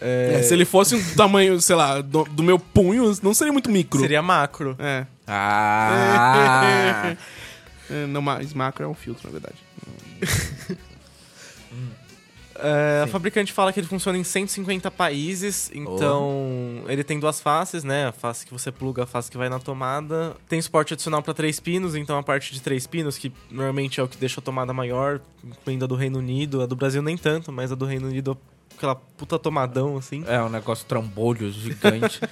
É, se ele fosse um tamanho, sei lá, do, do meu punho, não seria muito micro.
Seria macro.
É.
Ah!
É, não, mas macro é um filtro, na verdade.
É, a fabricante fala que ele funciona em 150 países, então ele tem duas faces, né? A face que você pluga, a face que vai na tomada. Tem suporte adicional para três pinos, então a parte de três pinos, que normalmente é o que deixa a tomada maior, incluindo a do Reino Unido, a do Brasil nem tanto, mas a do Reino Unido aquela puta tomadão assim.
É um negócio trambolho gigante.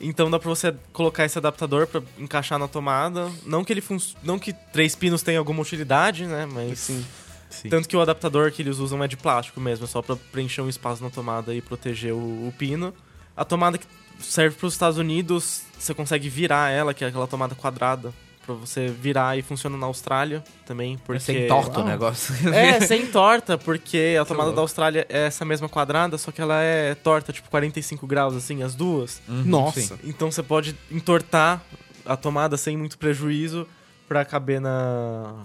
Então dá pra você colocar esse adaptador pra encaixar na tomada. Não que ele fun... não que três pinos tenha alguma utilidade, né? Mas
Sim.
Sim.
tanto que o adaptador que eles usam é de plástico mesmo, é só pra preencher um espaço na tomada e proteger o, o pino. A tomada que serve para os Estados Unidos, você consegue virar ela, que é aquela tomada quadrada, pra você virar e funciona na Austrália também, porque
Sem torto o negócio.
É, sem torta, porque a tomada da Austrália é essa mesma quadrada, só que ela é torta, tipo 45 graus assim, as duas.
Uhum,
Nossa.
sim.
Então você pode entortar a tomada sem muito prejuízo pra caber na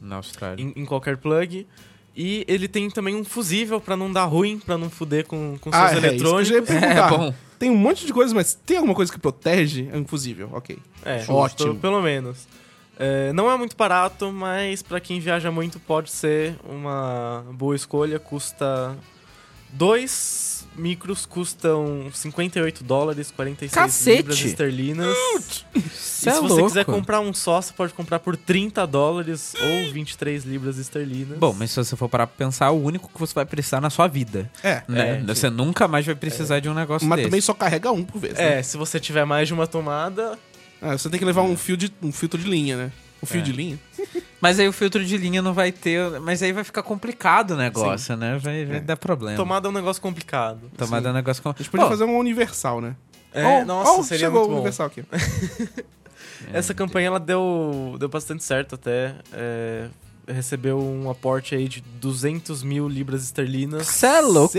Na Austrália.
em, em qualquer plug. E ele tem também um fusível pra não dar ruim, pra não fuder com, com seus
Ah, é, isso que eu
eletrônicos.
já ia perguntar.
É bom.
Tem um monte de coisa, mas tem alguma coisa que protege? É infusível, ok.
É,
Ótimo.
ótimo. Pelo menos. É, não é muito barato, mas pra quem viaja muito pode ser uma boa escolha. Custa. Dois micros custam 58 dólares, 46
Cacete!
libras esterlinas.
Cê
se
é
você
louco.
quiser comprar um só, você pode comprar por 30 dólares ou 23 libras esterlinas.
Bom, mas se você for parar pra pensar, é o único que você vai precisar na sua vida.
É.
Né?
É,
você nunca mais vai precisar de um negócio
Mas
desse.
também só carrega um por vez. né?
É, se você tiver mais de uma tomada,
Ah, você tem que levar um fio de um filtro de linha, né? Um fio
É.
de linha.
Mas aí o filtro de linha não vai ter. Mas aí vai ficar complicado o negócio, né? Vai, vai
É.
dar problema.
tomada é um negócio complicado.
Tomada é um negócio com.
A gente podia
Bom,
fazer um universal, né?
É,
Oh,
nossa,
oh,
seria
chegou
muito
o
bom.
universal aqui.
Essa campanha ela deu, deu bastante certo até. É, recebeu um aporte aí de 200 mil libras esterlinas,
Cê é louco.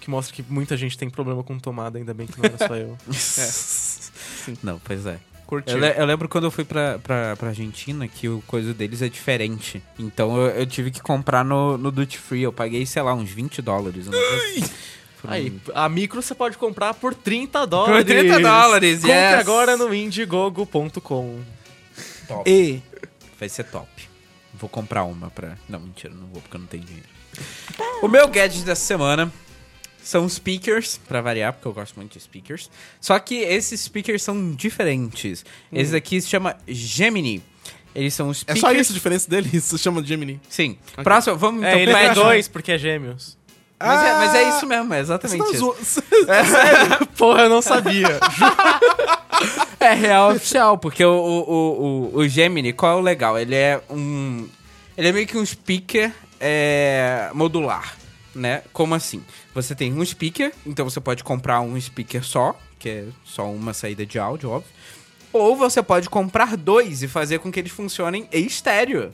Que mostra que muita gente tem problema com tomada, ainda bem que não era só eu.
Não, pois é.
Curtiu.
Eu, le- eu lembro quando eu fui pra, pra, pra Argentina que o coisa deles é diferente. Então eu, eu tive que comprar no, no Duty Free. Eu paguei, sei lá, uns 20 dólares. um negócio assim. Por um-
Aí, a micro você pode comprar por 30 dólares.
Por 30 dólares,
Compre
yes.
agora no indiegogo.com.
E
Vai ser top. Vou comprar uma pra. Não, mentira, não vou porque eu não tenho dinheiro. O meu gadget dessa semana são speakers, pra variar, porque eu gosto muito de speakers. Só que esses speakers são diferentes. Esse aqui se chama Gemini. Eles são
é
speakers.
só isso a diferença dele? Isso se chama de Gemini.
Sim. Próximo, vamos então
É, ele é dois porque é gêmeos.
Mas, é, mas é isso mesmo, é exatamente
tá
isso.
zoando-
Porra, eu não sabia.
É real oficial, porque o, o, o, o, o Gemini, qual é o legal? Ele é um. Ele é meio que um speaker é, modular, né? Como assim? Você tem um speaker, então você pode comprar um speaker só, que é só uma saída de áudio, óbvio. Ou você pode comprar dois e fazer com que eles funcionem em estéreo.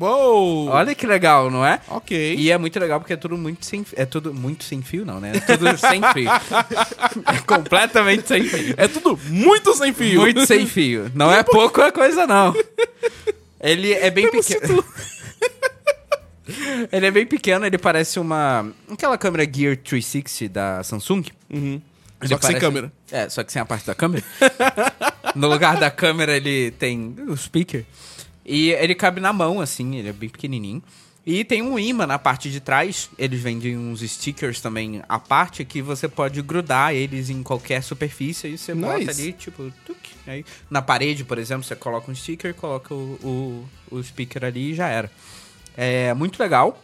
Uou!
Olha que legal, não é?
Ok.
E é muito legal porque é tudo muito sem é tudo muito sem fio, não, né? É tudo sem fio. é completamente sem fio.
É tudo muito sem fio.
Muito sem fio. Não é pouca coisa, não. Ele é bem pequeno. ele é bem pequeno, ele parece uma. Aquela câmera Gear 360 da Samsung.
Uhum.
Ele
Só que sem
parece-
câmera.
É, só que sem a parte da câmera. no lugar da câmera, ele tem o speaker. E ele cabe na mão, assim, ele é bem pequenininho. E tem um imã na parte de trás. Eles vendem uns stickers também à parte que você pode grudar eles em qualquer superfície e você bota
Nice.
ali, tipo, tuc, aí, na parede, por exemplo, você coloca um sticker, coloca o, o, o speaker ali e já era. É muito legal.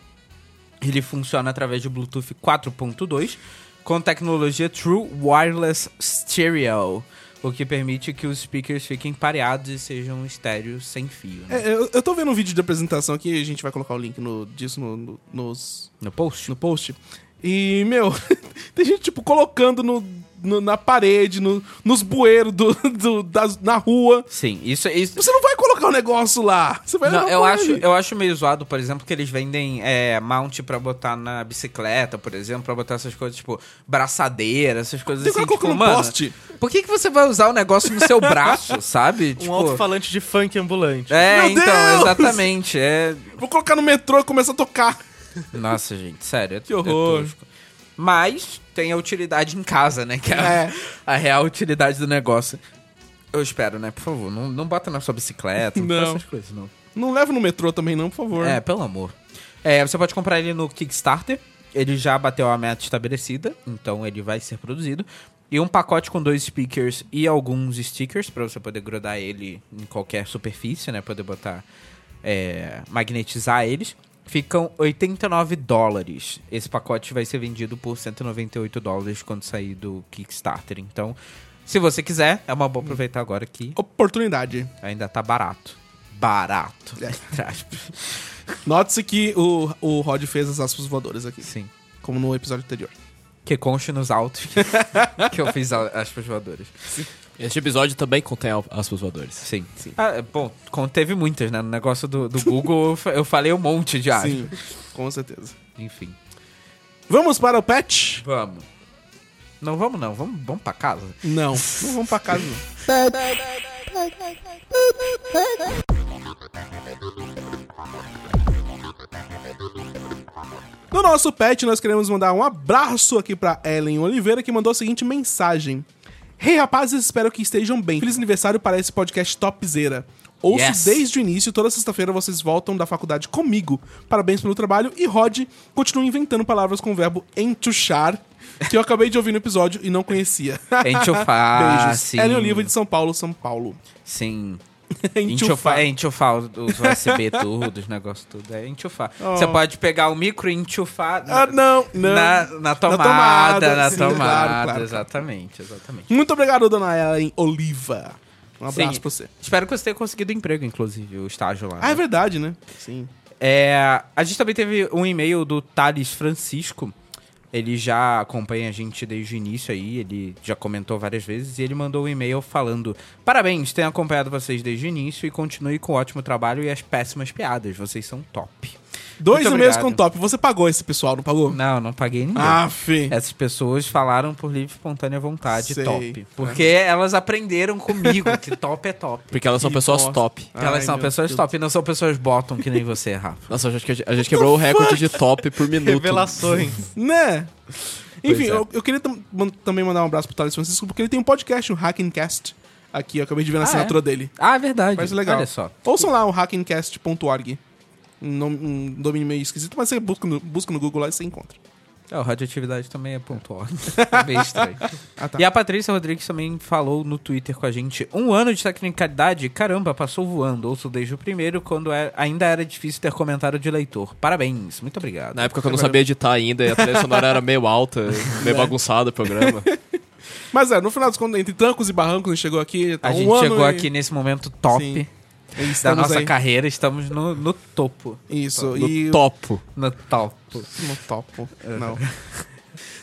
Ele funciona através de Bluetooth 4.2 com tecnologia True Wireless Stereo, o que permite que os speakers fiquem pareados e sejam estéreo sem fio. né?
É, eu, eu tô vendo um vídeo de apresentação aqui, a gente vai colocar o link no, disso no, no- nos,
No post?
no post. E, meu, tem gente, tipo, colocando no, no- na parede, no- nos bueiros do, do- das- na rua.
Sim, isso, isso,
Você não vai colocar o negócio lá. Você vai
Não, eu acho, eu acho meio zoado, por exemplo, que eles vendem é, mount pra botar na bicicleta, por exemplo, pra botar essas coisas, tipo, braçadeira, essas coisas
Tem
assim. tipo,
num
mano,
poste.
por que, que você vai usar o negócio no seu braço, sabe?
Um alto-falante de funk ambulante.
É,
Meu
então,
Deus!
exatamente. É...
Vou colocar no metrô e começa a tocar.
Nossa, gente, sério. é-
Que horror.
é. Mas tem a utilidade em casa, né? Que é, a-
É.
a real utilidade do negócio. Eu espero, né? Por favor, não, não bota na sua bicicleta, não,
Não.
essas coisas, não.
Não leva no metrô também, não, por favor.
É, pelo amor. É, você pode comprar ele no Kickstarter. Ele já bateu a meta estabelecida, então ele vai ser produzido. E um pacote com dois speakers e alguns stickers pra você poder grudar ele em qualquer superfície, né? Poder botar. é, magnetizar eles. Ficam 89 dólares. Esse pacote vai ser vendido por 198 dólares quando sair do Kickstarter. Então, se você quiser, é uma boa aproveitar agora que
Oportunidade.
ainda tá barato. Barato.
É. Note-se que o, o Rod fez as aspas voadoras aqui,
Sim.
como no episódio anterior.
Que conste nos autos que eu fiz a- aspas voadoras.
Este episódio também contém al- aspas voadores.
Sim. Ah, é, bom, como teve muitas, né? No negócio do, do Google eu fa- eu falei um monte de aspas.
Sim, com certeza.
Enfim.
Vamos para o patch?
Vamos. Não vamos não, vamos, vamos pra casa.
Não, não vamos pra casa. No nosso pet, nós queremos mandar um abraço aqui pra Ellen Oliveira, que mandou a seguinte mensagem. Hey rapazes, espero que estejam bem. Feliz aniversário para esse podcast topzera. Ouço
Yes.
desde o início, toda sexta-feira vocês voltam da faculdade comigo. Parabéns pelo trabalho e Rod continua inventando palavras com o verbo entuchar, que eu acabei de ouvir no episódio e não conhecia.
Enchufar,
Beijos.
sim.
Ellen Oliva de São Paulo, São Paulo.
Sim.
Enchufar.
É, enchufar os USB tudo, os negócios tudo. É enchufar.
Oh.
Você pode pegar o micro e enchufar
Ah, não, não.
na, na tomada.
tomada,
Na
sim,
tomada,
claro, claro.
exatamente, exatamente.
Muito obrigado, dona Ellen Oliva. Um abraço
Sim.
pra você.
Espero que você tenha conseguido emprego, inclusive, o estágio lá.
Ah, é
né?
verdade, né? Sim.
É, a gente também teve um e-mail do Thales Francisco. Ele já acompanha a gente desde o início aí, ele já comentou várias vezes e ele mandou um e-mail falando: Parabéns, tenho acompanhado vocês desde o início e continue com o ótimo trabalho e as péssimas piadas. Vocês são top.
Dois
Muito
e-mails com top. Você pagou esse pessoal, não pagou?
Não, não paguei ninguém.
Ah, Fê.
Essas pessoas falaram por livre e espontânea vontade
Sei.
top. Porque elas aprenderam comigo que top é top.
Porque elas são
Que
pessoas
bosta.
top.
Que elas
Ai,
são pessoas
Deus.
top e não são pessoas bottom que nem você, Rafa.
Nossa, acho que a gente- a gente quebrou o recorde de top por minuto.
Revelações.
Né? Enfim,
é.
eu, eu queria também mandar um abraço pro Thales Francisco, porque ele tem um podcast, o Hackencast. Aqui, eu acabei de ver na
Ah,
assinatura
é?
dele.
Ah, é verdade.
Parece legal.
Olha só.
Ouçam lá o hackencast.org. Um, um domínio meio esquisito, mas você busca no, busca no Google lá e você encontra.
É, o radioatividade também é pontual. é meio estranho.
Ah, tá.
E a Patrícia Rodrigues também falou no Twitter com a gente: um ano de tecnicalidade, caramba, passou voando. Ouço desde o primeiro, quando é- ainda era difícil ter comentário de leitor. Parabéns, muito obrigado.
Na época que eu não sabia editar ainda e a trilha sonora era meio alta, meio bagunçado o programa.
Mas é, no final dos contos, entre trancos e barrancos, a gente chegou aqui. tá
A
um
gente
ano
chegou
e-
aqui nesse momento top
Sim. E
da
estamos
nossa
aí.
carreira, estamos no, no topo.
Isso,
No
e.
topo.
No topo.
No topo. Não.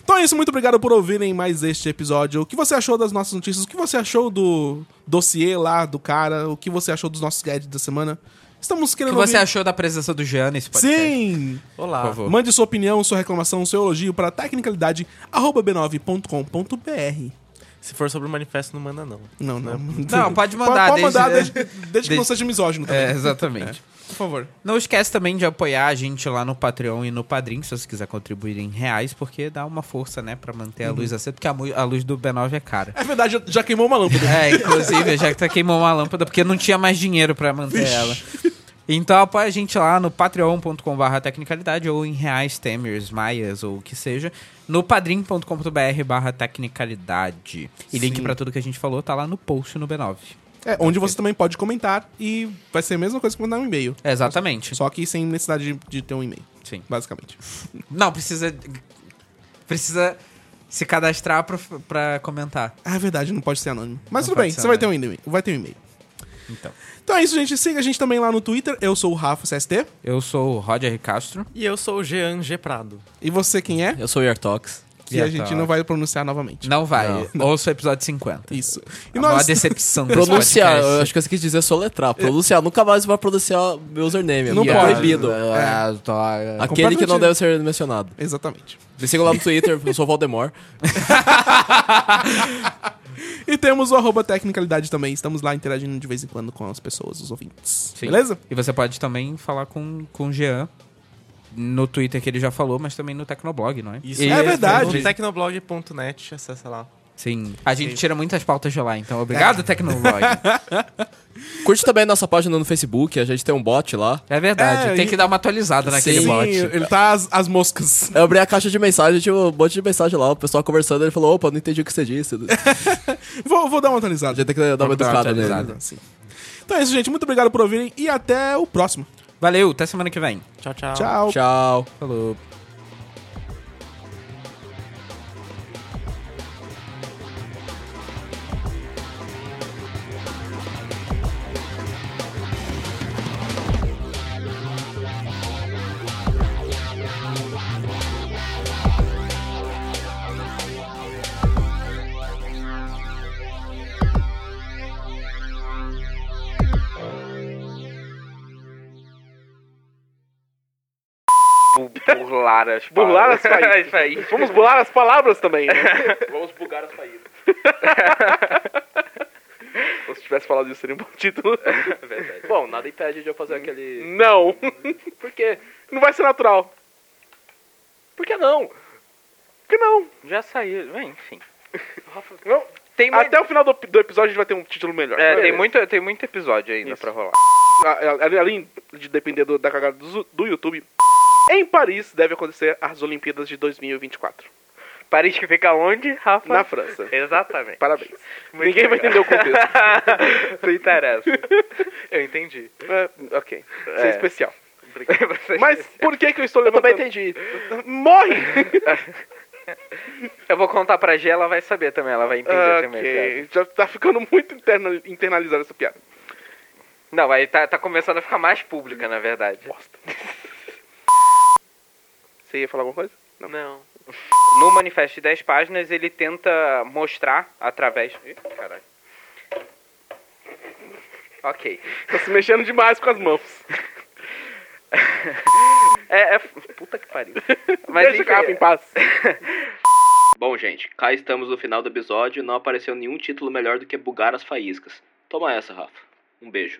Então é isso, muito obrigado por ouvirem mais este episódio. O que você achou das nossas notícias? O que você achou do dossiê lá do cara? O que você achou dos nossos gadgets da semana? Estamos
O
querendo
que você
ouvir-
achou da presença do Jean nesse podcast?
Sim!
Olá.
Por favor.
Mande sua opinião, sua reclamação, seu elogio para tecnicalidade.b9.com.br.
Se for sobre o manifesto, não manda não.
Não, não.
Não, pode mandar,
Pode, mandar
desde-
desde, desde que não seja misógino também.
É, exatamente.
Por favor.
Não esquece também de apoiar a gente lá no Patreon e no Padrim, se você quiser contribuir em reais, porque dá uma força, né, pra manter a luz acesa, porque a, a luz do B9 é cara.
É verdade, já, queimou uma lâmpada.
É, inclusive, já que tá queimou uma lâmpada, porque não tinha mais dinheiro pra manter ela. Então apoia a gente lá no patreon.com.br tecnicalidade ou em reais, temers, maias ou o que seja, no padrim.com.br barra tecnicalidade. E link
Sim.
pra tudo que a gente falou tá lá no post no B9.
É, onde você também pode comentar e vai ser a mesma coisa que mandar um e-mail.
Exatamente.
Só que sem necessidade de, de ter um e-mail,
Sim.
basicamente.
Não, precisa. Precisa se cadastrar pra, pra comentar.
Ah, é verdade, não pode ser anônimo. Mas
Não
tudo bem, você vai ter um
anônimo.
e-mail. Vai ter um e-mail.
Então.
Então é isso, gente. Siga a gente também lá no Twitter. Eu sou o Rafa CST.
Eu sou o Roger. Castro.
E eu sou o Jean G. Prado.
E você quem é?
Eu sou o Yartox.
Que a gente não vai pronunciar novamente.
Não vai. Ouça o episódio 50.
Isso.
E
E
nós...
nós.
decepção
Pronunciar, eu acho que você quis dizer soletrar. Pronunciar, nunca mais vai pronunciar meu username.
Não
é
pode.
proibido.
É, tô-
Aquele que não deve ser mencionado.
Exatamente.
Me sigam lá no Twitter, eu sou o Valdemar.
E temos o arroba Tecnicalidade também. Estamos lá interagindo de vez em quando com as pessoas, os ouvintes.
Sim.
Beleza?
E você pode também falar com, com o Jean no Twitter que ele já falou, mas também no Tecnoblog, não é?
Isso
É verdade.
No tecnoblog.net, acessa lá.
Sim. A gente tira muitas pautas de lá, então obrigado, Tecnologia.
Curte também a nossa página no Facebook, a gente tem um bot lá.
É verdade,
É,
tem
e-
que dar uma atualizada naquele
Sim,
bot.
ele tá as, as moscas.
Eu abri a caixa de mensagem, tinha um monte de mensagem lá, o pessoal conversando, ele falou, opa, não entendi o que você disse.
Vou, vou dar uma atualizada.
gente tem que dar uma educada nele.
atualizada.
Sim. Então é isso, gente. Muito obrigado por ouvirem e até o próximo.
Valeu, até semana que vem.
Tchau, tchau.
Tchau.
Tchau.
Falou.
Burlar as
Burlar as
palavras.
faíscas.
Isso aí.
Vamos burlar as palavras também, né?
Vamos bugar as faíscas.
Se tivesse falado isso, seria um bom título.
Verdade. Bom, nada impede de eu fazer aquele...
Não.
Por quê?
Não vai ser natural.
Por que não?
Por que não?
Já saiu. Bem, enfim.
não.
Tem muito,
Até o final do, do episódio a gente vai ter um título melhor.
é, tem, muito, tem muito episódio ainda
Isso.
pra rolar.
Além de depender do- da cagada do, do YouTube, em Paris deve acontecer as Olimpíadas de 2024.
Paris que fica onde, Rafa?
Na França.
Exatamente.
Parabéns.
Muito
Ninguém vai entender
legal.
o contexto.
Não interessa. Eu entendi.
É, ok. Isso é
É.
especial.
Você-
Mas por que que eu estou
eu também entendi.
Morre!
Eu vou contar pra G, ela vai saber também, ela vai entender também. a piada.
ok. Já tá ficando muito interna- internalizada essa piada.
Não, aí tá, tá começando a ficar mais pública, na verdade.
Bosta. Você ia falar alguma coisa?
Não. No manifesto de 10 páginas, ele tenta mostrar através. Ih, caralho. Ok.
Tá se mexendo demais com as mãos.
É, é- Puta que pariu. Mas
Deixa o
enfim,
Capa em paz.
Bom, gente, cá estamos no final do episódio. Não apareceu nenhum título melhor do que Bugar as Faíscas. Toma essa, Rafa. Um beijo.